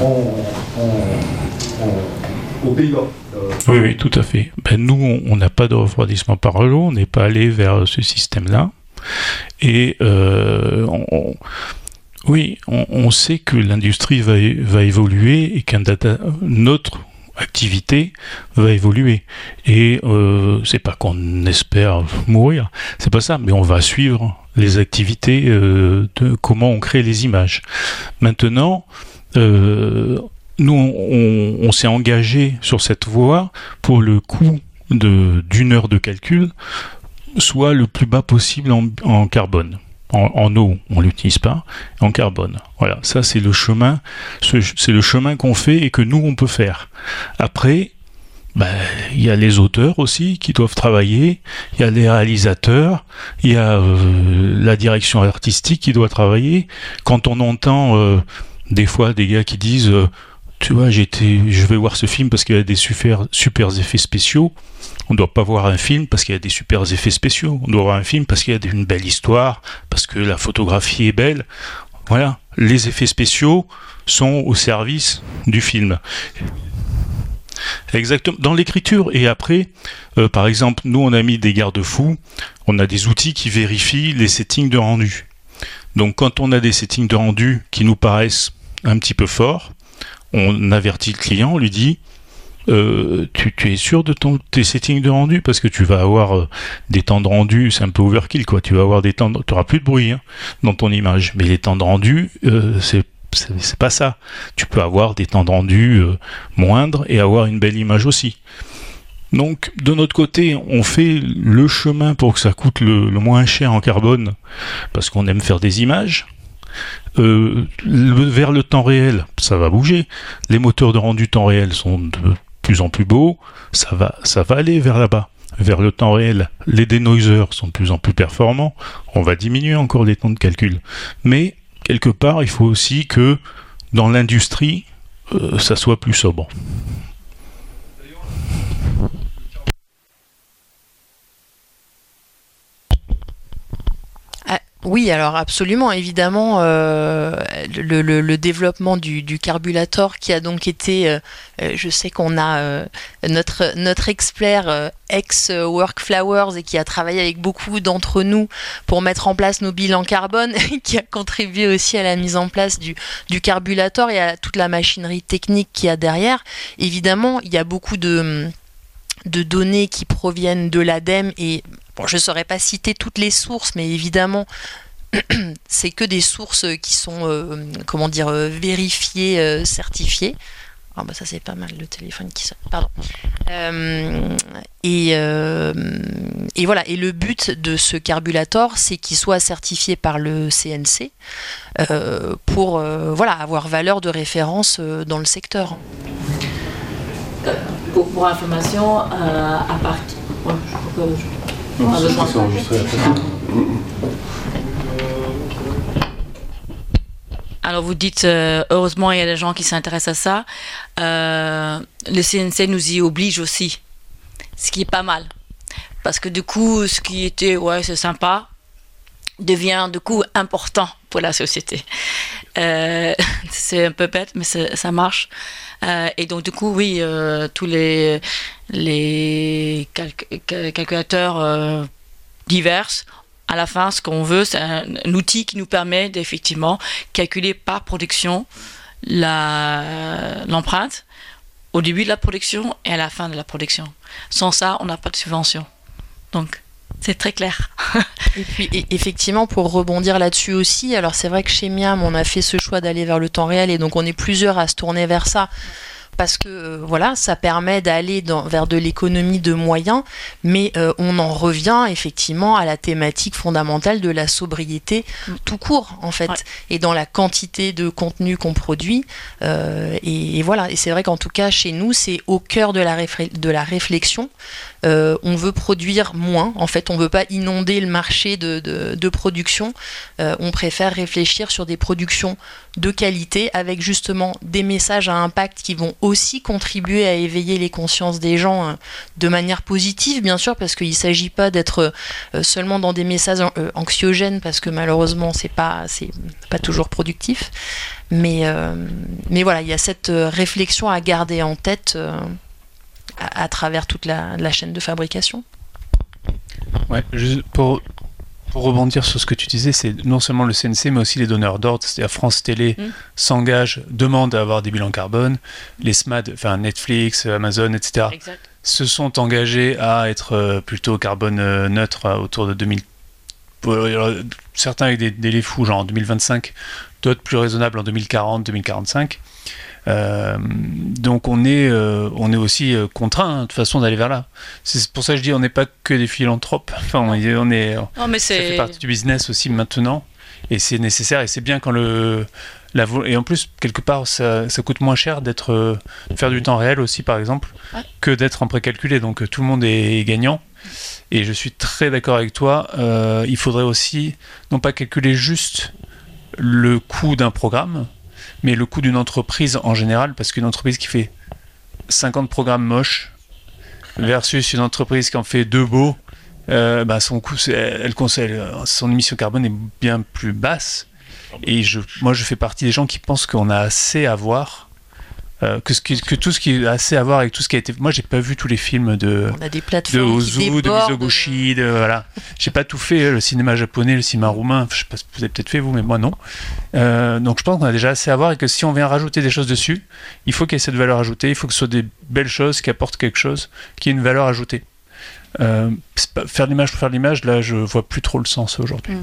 en, en- en- aux Pays-Bas. Euh, Oui, oui, tout à fait. Ben, nous, on- n'a pas de refroidissement par l'eau, on n'est pas allé vers ce système-là. Et euh, on- on- oui, on, on sait que l'industrie va, va évoluer et qu'un data, notre activité va évoluer. Et euh, c'est pas qu'on espère mourir, c'est pas ça, mais on va suivre les activités euh, de comment on crée les images. Maintenant, euh, nous, on, s'est engagé sur cette voie pour le coût d'une heure de calcul soit le plus bas possible en carbone. En, eau, on l'utilise pas, en carbone. Voilà, ça c'est le chemin, ce- c'est le chemin qu'on fait et que nous on peut faire. Après, ben, il y a les auteurs aussi qui doivent travailler, il y a les réalisateurs, il y a euh, la direction artistique qui doit travailler. Quand on entend euh, des fois des gars qui disent euh, tu vois, j'étais, je vais voir ce film parce qu'il y a des super, effets spéciaux. On ne doit pas voir un film parce qu'il y a des super effets spéciaux. On doit voir un film parce qu'il y a une belle histoire, parce que la photographie est belle. Voilà, les effets spéciaux sont au service du film. Exactement, dans l'écriture. Et après, euh, par exemple, nous, on a mis des garde-fous. On a des outils qui vérifient les settings de rendu. Donc, quand on a des settings de rendu qui nous paraissent un petit peu forts, on avertit le client, on lui dit euh, tu, es sûr de ton, tes settings de rendu? Parce que tu vas avoir euh, des temps de rendu, c'est un peu overkill quoi. Tu vas avoir des temps, tu auras plus de bruit hein, dans ton image, mais les temps de rendu, euh, c'est pas ça. Tu peux avoir des temps de rendu euh, moindres et avoir une belle image aussi. Donc de notre côté, on fait le chemin pour que ça coûte le moins cher en carbone parce qu'on aime faire des images. Euh, vers le temps réel, ça va bouger. Les moteurs de rendu temps réel sont de plus en plus beaux. Ça va, ça va aller vers là-bas. Vers le temps réel, les denoisers sont de plus en plus performants. On va diminuer encore les temps de calcul. Mais quelque part, il faut aussi que dans l'industrie, euh, ça soit plus sobre. Oui, alors absolument, évidemment, euh, le, développement du, du, carburator qui a donc été, euh, je sais qu'on a euh, notre, notre expert euh, ex-Workflowers et qui a travaillé avec beaucoup d'entre nous pour mettre en place nos bilans carbone, qui a contribué aussi à la mise en place du, du et à toute la machinerie technique qu'il y a derrière. Évidemment, il y a beaucoup de de données qui proviennent de l'ADEME et bon, je ne saurais pas citer toutes les sources, mais évidemment, c'est que des sources qui sont, euh, comment dire, euh, vérifiées, euh, certifiées. Ah bah ça c'est pas mal le téléphone qui sonne. Pardon. Et, et, voilà. Et le but de ce carburator, c'est qu'il soit certifié par le CNC pour voilà avoir valeur de référence dans le secteur. Pour, pour information, à partir. Ouais, je crois que je... Non, c'est enregistré Alors vous dites, euh, heureusement il y a des gens qui s'intéressent à ça. Euh, le CNC nous y oblige aussi, ce qui est pas mal. Parce que du coup, ce qui était, ouais, c'est sympa, devient du coup important pour la société. Euh, c'est un peu bête, mais ça marche. Euh, et donc du coup, oui, euh, tous les, les calc calculateurs divers à la fin, ce qu'on veut, c'est un, un, outil qui nous permet d'effectivement calculer par production l'empreinte au début de la production et à la fin de la production. Sans ça, on n'a pas de subvention. Donc, c'est très clair. et puis et effectivement, pour rebondir là-dessus aussi, alors c'est vrai que chez Miam, on a fait ce choix d'aller vers le temps réel et donc on est plusieurs à se tourner vers ça parce que euh, voilà, ça permet d'aller vers de l'économie de moyens, mais euh, on en revient effectivement à la thématique fondamentale de la sobriété tout court en fait, Ouais. et dans la quantité de contenu qu'on produit. euh, et, et voilà, et c'est vrai qu'en tout cas chez nous, c'est au cœur de la, réflé- de la réflexion. On veut produire moins, en fait, on veut pas inonder le marché de, de- de production. On préfère réfléchir sur des productions de qualité avec justement des messages à impact qui vont aussi contribuer à éveiller les consciences des gens euh, de manière positive, bien sûr, parce qu'il ne s'agit pas d'être euh, seulement dans des messages euh, anxiogènes, parce que malheureusement, c'est pas, c'est pas toujours productif. Mais, euh, mais voilà, il y a cette réflexion à garder en tête à, à travers toute la, la chaîne de fabrication. Ouais, juste pour, pour rebondir sur ce que tu disais, c'est non seulement le CNC, mais aussi les donneurs d'ordre, c'est-à-dire France Télé Mm. s'engage, demande à avoir des bilans carbone, les SMAD, enfin Netflix, Amazon, etc., Exact. se sont engagés à être euh, plutôt carbone euh, neutre euh, autour de 2000. euh, alors, certains avec des délais fous, genre en 2025, d'autres plus raisonnables en 2040, 2045. Euh, donc on est, euh, on est aussi euh, contraint hein, de toute façon d'aller vers là. C'est pour ça que je dis on n'est pas que des philanthropes. Enfin, on est, on est, Non, mais ça fait partie du business aussi maintenant et c'est nécessaire et c'est bien quand le la et en plus quelque part ça, ça coûte moins cher d'être de faire du temps réel aussi par exemple Ouais. que d'être en précalculé donc tout le monde est gagnant et je suis très d'accord avec toi euh, il faudrait aussi non pas calculer juste le coût d'un programme mais le coût d'une entreprise en général parce qu'une entreprise qui fait 50 programmes moches versus une entreprise qui en fait deux beaux euh, bah, son coût, elle, conseille, son émission carbone est bien plus basse. Et je, moi, je fais partie des gens qui pensent qu'on a assez à voir Euh, que, ce qui- que tout ce qui a assez à voir avec tout ce qui a été. Moi, j'ai pas vu tous les films de On a des de plateformes Ozu, de. Mizoguchi, de voilà. J'ai pas tout fait, le cinéma japonais, le cinéma roumain, je sais pas si vous avez peut-être fait vous, mais moi non. Euh, donc je pense qu'on a déjà assez à voir et que si on vient rajouter des choses dessus, il faut qu'il y ait cette valeur ajoutée, il faut que ce soit des belles choses qui apportent quelque chose, qui ait une valeur ajoutée. Euh, pas- faire l'image pour faire l'image, là je vois plus trop le sens aujourd'hui.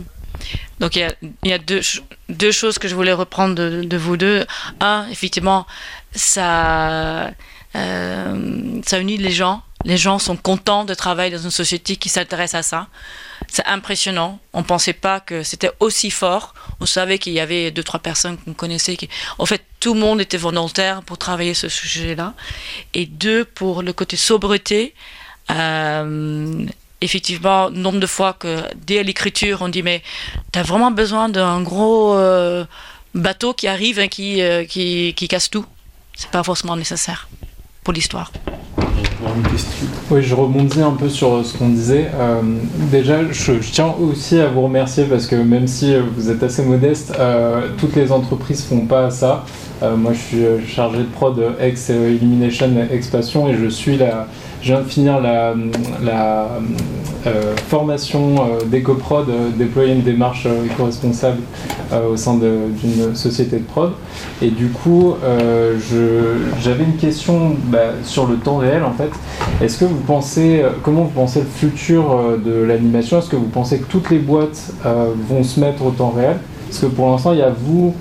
Donc il y a, deux, ch- deux choses que je voulais reprendre de, vous deux. Un, effectivement, ça, euh, ça unit les gens. Les gens sont contents de travailler dans une société qui s'intéresse à ça. C'est impressionnant. On pensait pas que c'était aussi fort. On savait qu'il y avait deux, trois personnes qu'on connaissait. En fait, tout le monde était volontaire pour travailler ce sujet-là. Et deux, pour le côté sobriété. euh, effectivement, nombre de fois que dès l'écriture, on dit mais t'as vraiment besoin d'un gros euh, bateau qui arrive et qui, euh, qui, qui casse tout. C'est pas forcément nécessaire pour l'histoire. Oui, je rebondis un peu sur ce qu'on disait. Euh, déjà, je, je tiens aussi à vous remercier parce que même si vous êtes assez modeste, euh, toutes les entreprises font pas ça. Euh, moi, je suis chargé de prod ex Elimination Expansion et je suis la, je viens de finir la, euh, formation euh, d'EcoProd, euh, déployer une démarche éco-responsable au sein d'une société de prod. Et du coup, j'avais une question bah, sur le temps réel en fait. Est-ce que vous pensez, comment vous pensez le futur de l'animation? Est-ce que vous pensez que toutes les boîtes vont se mettre au temps réel? Parce que pour l'instant, il y a vous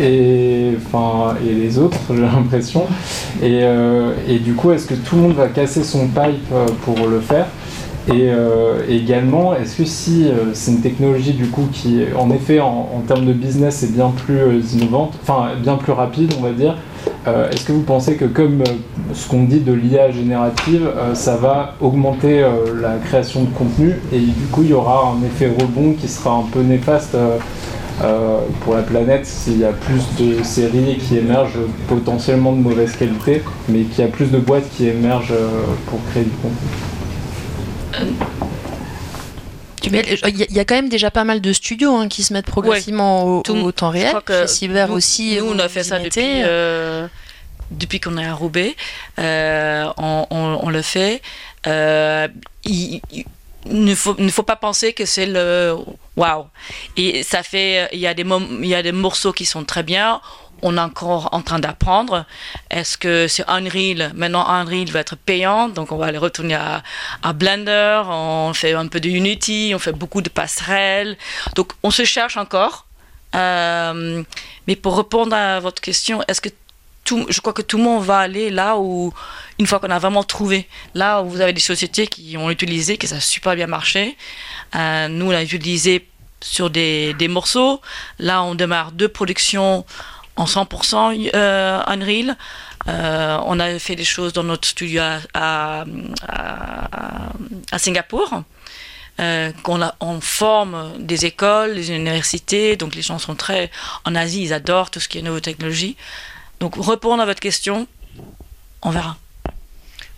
et, enfin, et les autres, j'ai l'impression. Et, euh, et du coup, est-ce que tout le monde va casser son pipe euh, pour le faire? Et euh, également, est-ce que si c'est une technologie du coup qui, en effet, en, termes de business, est bien plus innovante, enfin bien plus rapide, on va dire, est-ce que vous pensez que comme ce qu'on dit de l'IA générative, ça va augmenter la création de contenu et du coup il y aura un effet rebond qui sera un peu néfaste euh, euh, pour la planète s'il y a plus de séries qui émergent potentiellement de mauvaise qualité, mais qu'il y a plus de boîtes qui émergent euh, pour créer du contenu mets- Il y, a- quand même déjà pas mal de studios hein, qui se mettent progressivement au, Tout- au temps Je réel. crois que Chez Cyber nous- aussi. Nous, on a fait ça depuis, euh, depuis qu'on est à Roubaix. Euh, on, on- on le fait. Euh, il, il- ne faut, ne faut pas penser que c'est le waouh. Et ça fait, il y a des il y a des morceaux qui sont très bien. On est encore en train d'apprendre. Est-ce que c'est Unreal? Maintenant, Unreal va être payant, donc on va aller retourner à, à Blender. On fait un peu de Unity, on fait beaucoup de passerelles. Donc, on se cherche encore. Euh, mais pour répondre à votre question, est-ce que je crois que tout le monde va aller là où, une fois qu'on a vraiment trouvé, là où vous avez des sociétés qui ont utilisé, que ça a super bien marché. Euh, nous, on a utilisé sur des, morceaux. Là, on démarre deux productions en 100% euh, Unreal. Euh, on a fait des choses dans notre studio à, Singapour. Euh, qu'on on forme des écoles, des universités, donc les gens sont très en Asie, ils adorent tout ce qui est nouvelle technologie. Donc répondre à votre question, on verra.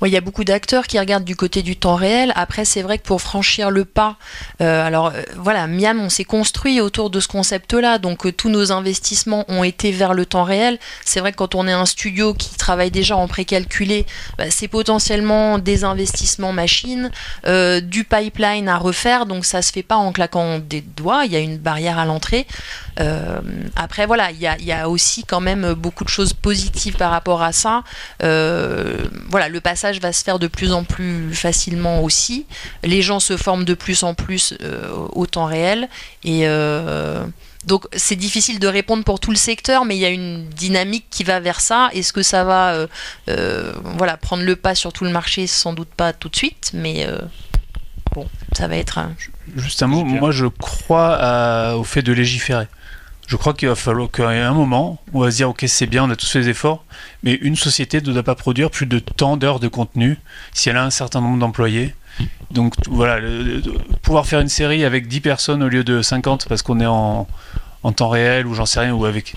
Ouais, il y a beaucoup d'acteurs qui regardent du côté du temps réel. Après, c'est vrai que pour franchir le pas, euh, alors euh, voilà, Miam, on s'est construit autour de ce concept-là, donc euh, tous nos investissements ont été vers le temps réel. C'est vrai que quand on est un studio qui travaille déjà en précalculé, bah, c'est potentiellement des investissements machines, du pipeline à refaire, donc ça se fait pas en claquant des doigts. Il y a une barrière à l'entrée. Euh, après, voilà, il y a, il y a aussi quand même beaucoup de choses positives par rapport à ça. Euh, voilà, le passage va se faire de plus en plus facilement aussi. Les gens se forment de plus en plus euh, au temps réel. Et donc, c'est difficile de répondre pour tout le secteur, mais il y a une dynamique qui va vers ça. Est-ce que ça va euh, euh, voilà, prendre le pas sur tout le marché? Sans doute pas tout de suite, mais euh, bon, ça va être un. Juste un mot, moi je crois à- au fait de légiférer. Je crois qu'il va falloir qu'à un moment, on va se dire ok c'est bien, on a tous fait des efforts, mais une société ne doit pas produire plus de tant d'heures de contenu si elle a un certain nombre d'employés. Donc voilà, pouvoir faire une série avec 10 personnes au lieu de 50 parce qu'on est en, en temps réel ou j'en sais rien, ou avec...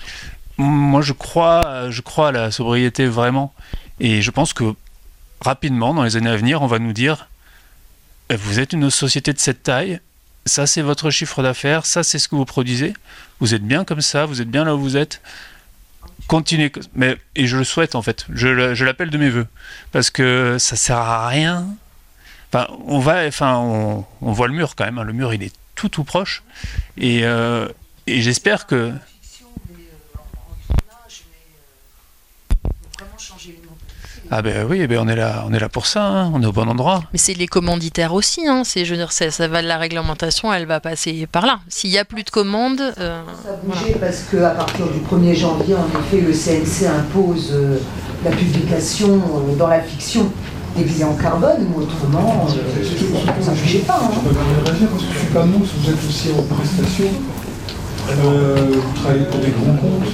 Moi je crois, je crois à la sobriété vraiment, et je pense que rapidement, dans les années à venir, on va nous dire euh, vous êtes une société de cette taille, ça c'est votre chiffre d'affaires, ça c'est ce que vous produisez, vous êtes bien comme ça, vous êtes bien là où vous êtes. continuer. Mais, et je le souhaite en fait. Je, l'appelle de mes voeux. Parce que ça sert à rien. On va, enfin, on, on voit le mur quand même. hein. Le mur, il est tout tout proche. Et, euh, et j'espère que. Ah ben oui, eh ben on est là, on est là pour ça. hein. On est au bon endroit. Mais c'est les commanditaires aussi, hein. c'est, je veux dire, ça, ça va, la réglementation, elle va passer par là. S'il n'y a plus de commandes, euh, Ça a bougé parce qu'à partir du 1er janvier, en effet, le CNC impose euh, la publication euh, dans la fiction des bilans carbone, ou autrement, euh, ça ne bougeait pas. hein. Je peux réagir parce que Supermous, vous êtes aussi en prestation. Euh, vous travaillez pour des grands comptes.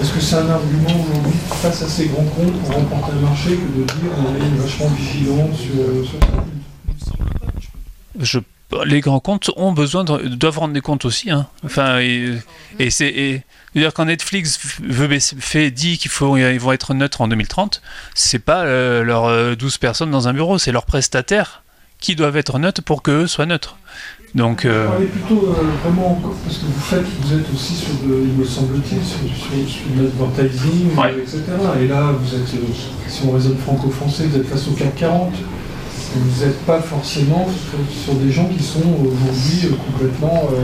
Est-ce que c'est un argument aujourd'hui face à ces grands comptes pour remporter le marché que de dire on est vachement vigilant sur, sur ça Je, les grands comptes ont besoin de- doivent rendre des comptes aussi. hein. Enfin, et, c'est dire quand Netflix veut fait dit qu'il faut ils vont être neutres en 2030, c'est pas euh, leurs euh, 12 personnes dans un bureau, c'est leurs prestataires qui doivent être neutres pour qu'eux soient neutres. Donc euh, Parlez plutôt euh, vraiment parce que vous faites, vous êtes aussi sur de, il me semble-t-il, sur, sur, sur de l'advertising, Ouais. etc. Et là, vous êtes, euh, si on raisonne franco-français, vous êtes face au CAC 40. Vous n'êtes pas forcément sur, sur des gens qui sont aujourd'hui euh, complètement. euh,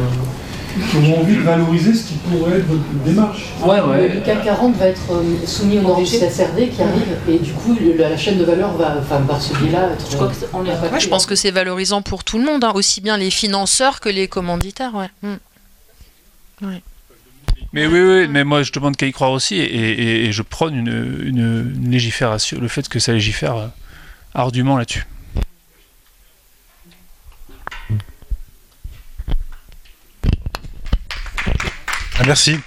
qui ont envie de valoriser ce qui pourrait être votre démarche. ouais Le CAC 40 va être euh, soumis aux normes CSRD qui arrivent et du coup le- la chaîne de valeur va, enfin, par ce biais-là être. Je crois qu'on est impactée. ouais, je pense que c'est valorisant pour tout le monde, hein, aussi bien les financeurs que les commanditaires. Ouais. Mm. Mais oui, oui, mais moi je demande qu'à y croire aussi et, et- et je prône une, une- une légifération, le fait que ça légifère euh, ardument là-dessus. Ah, merci.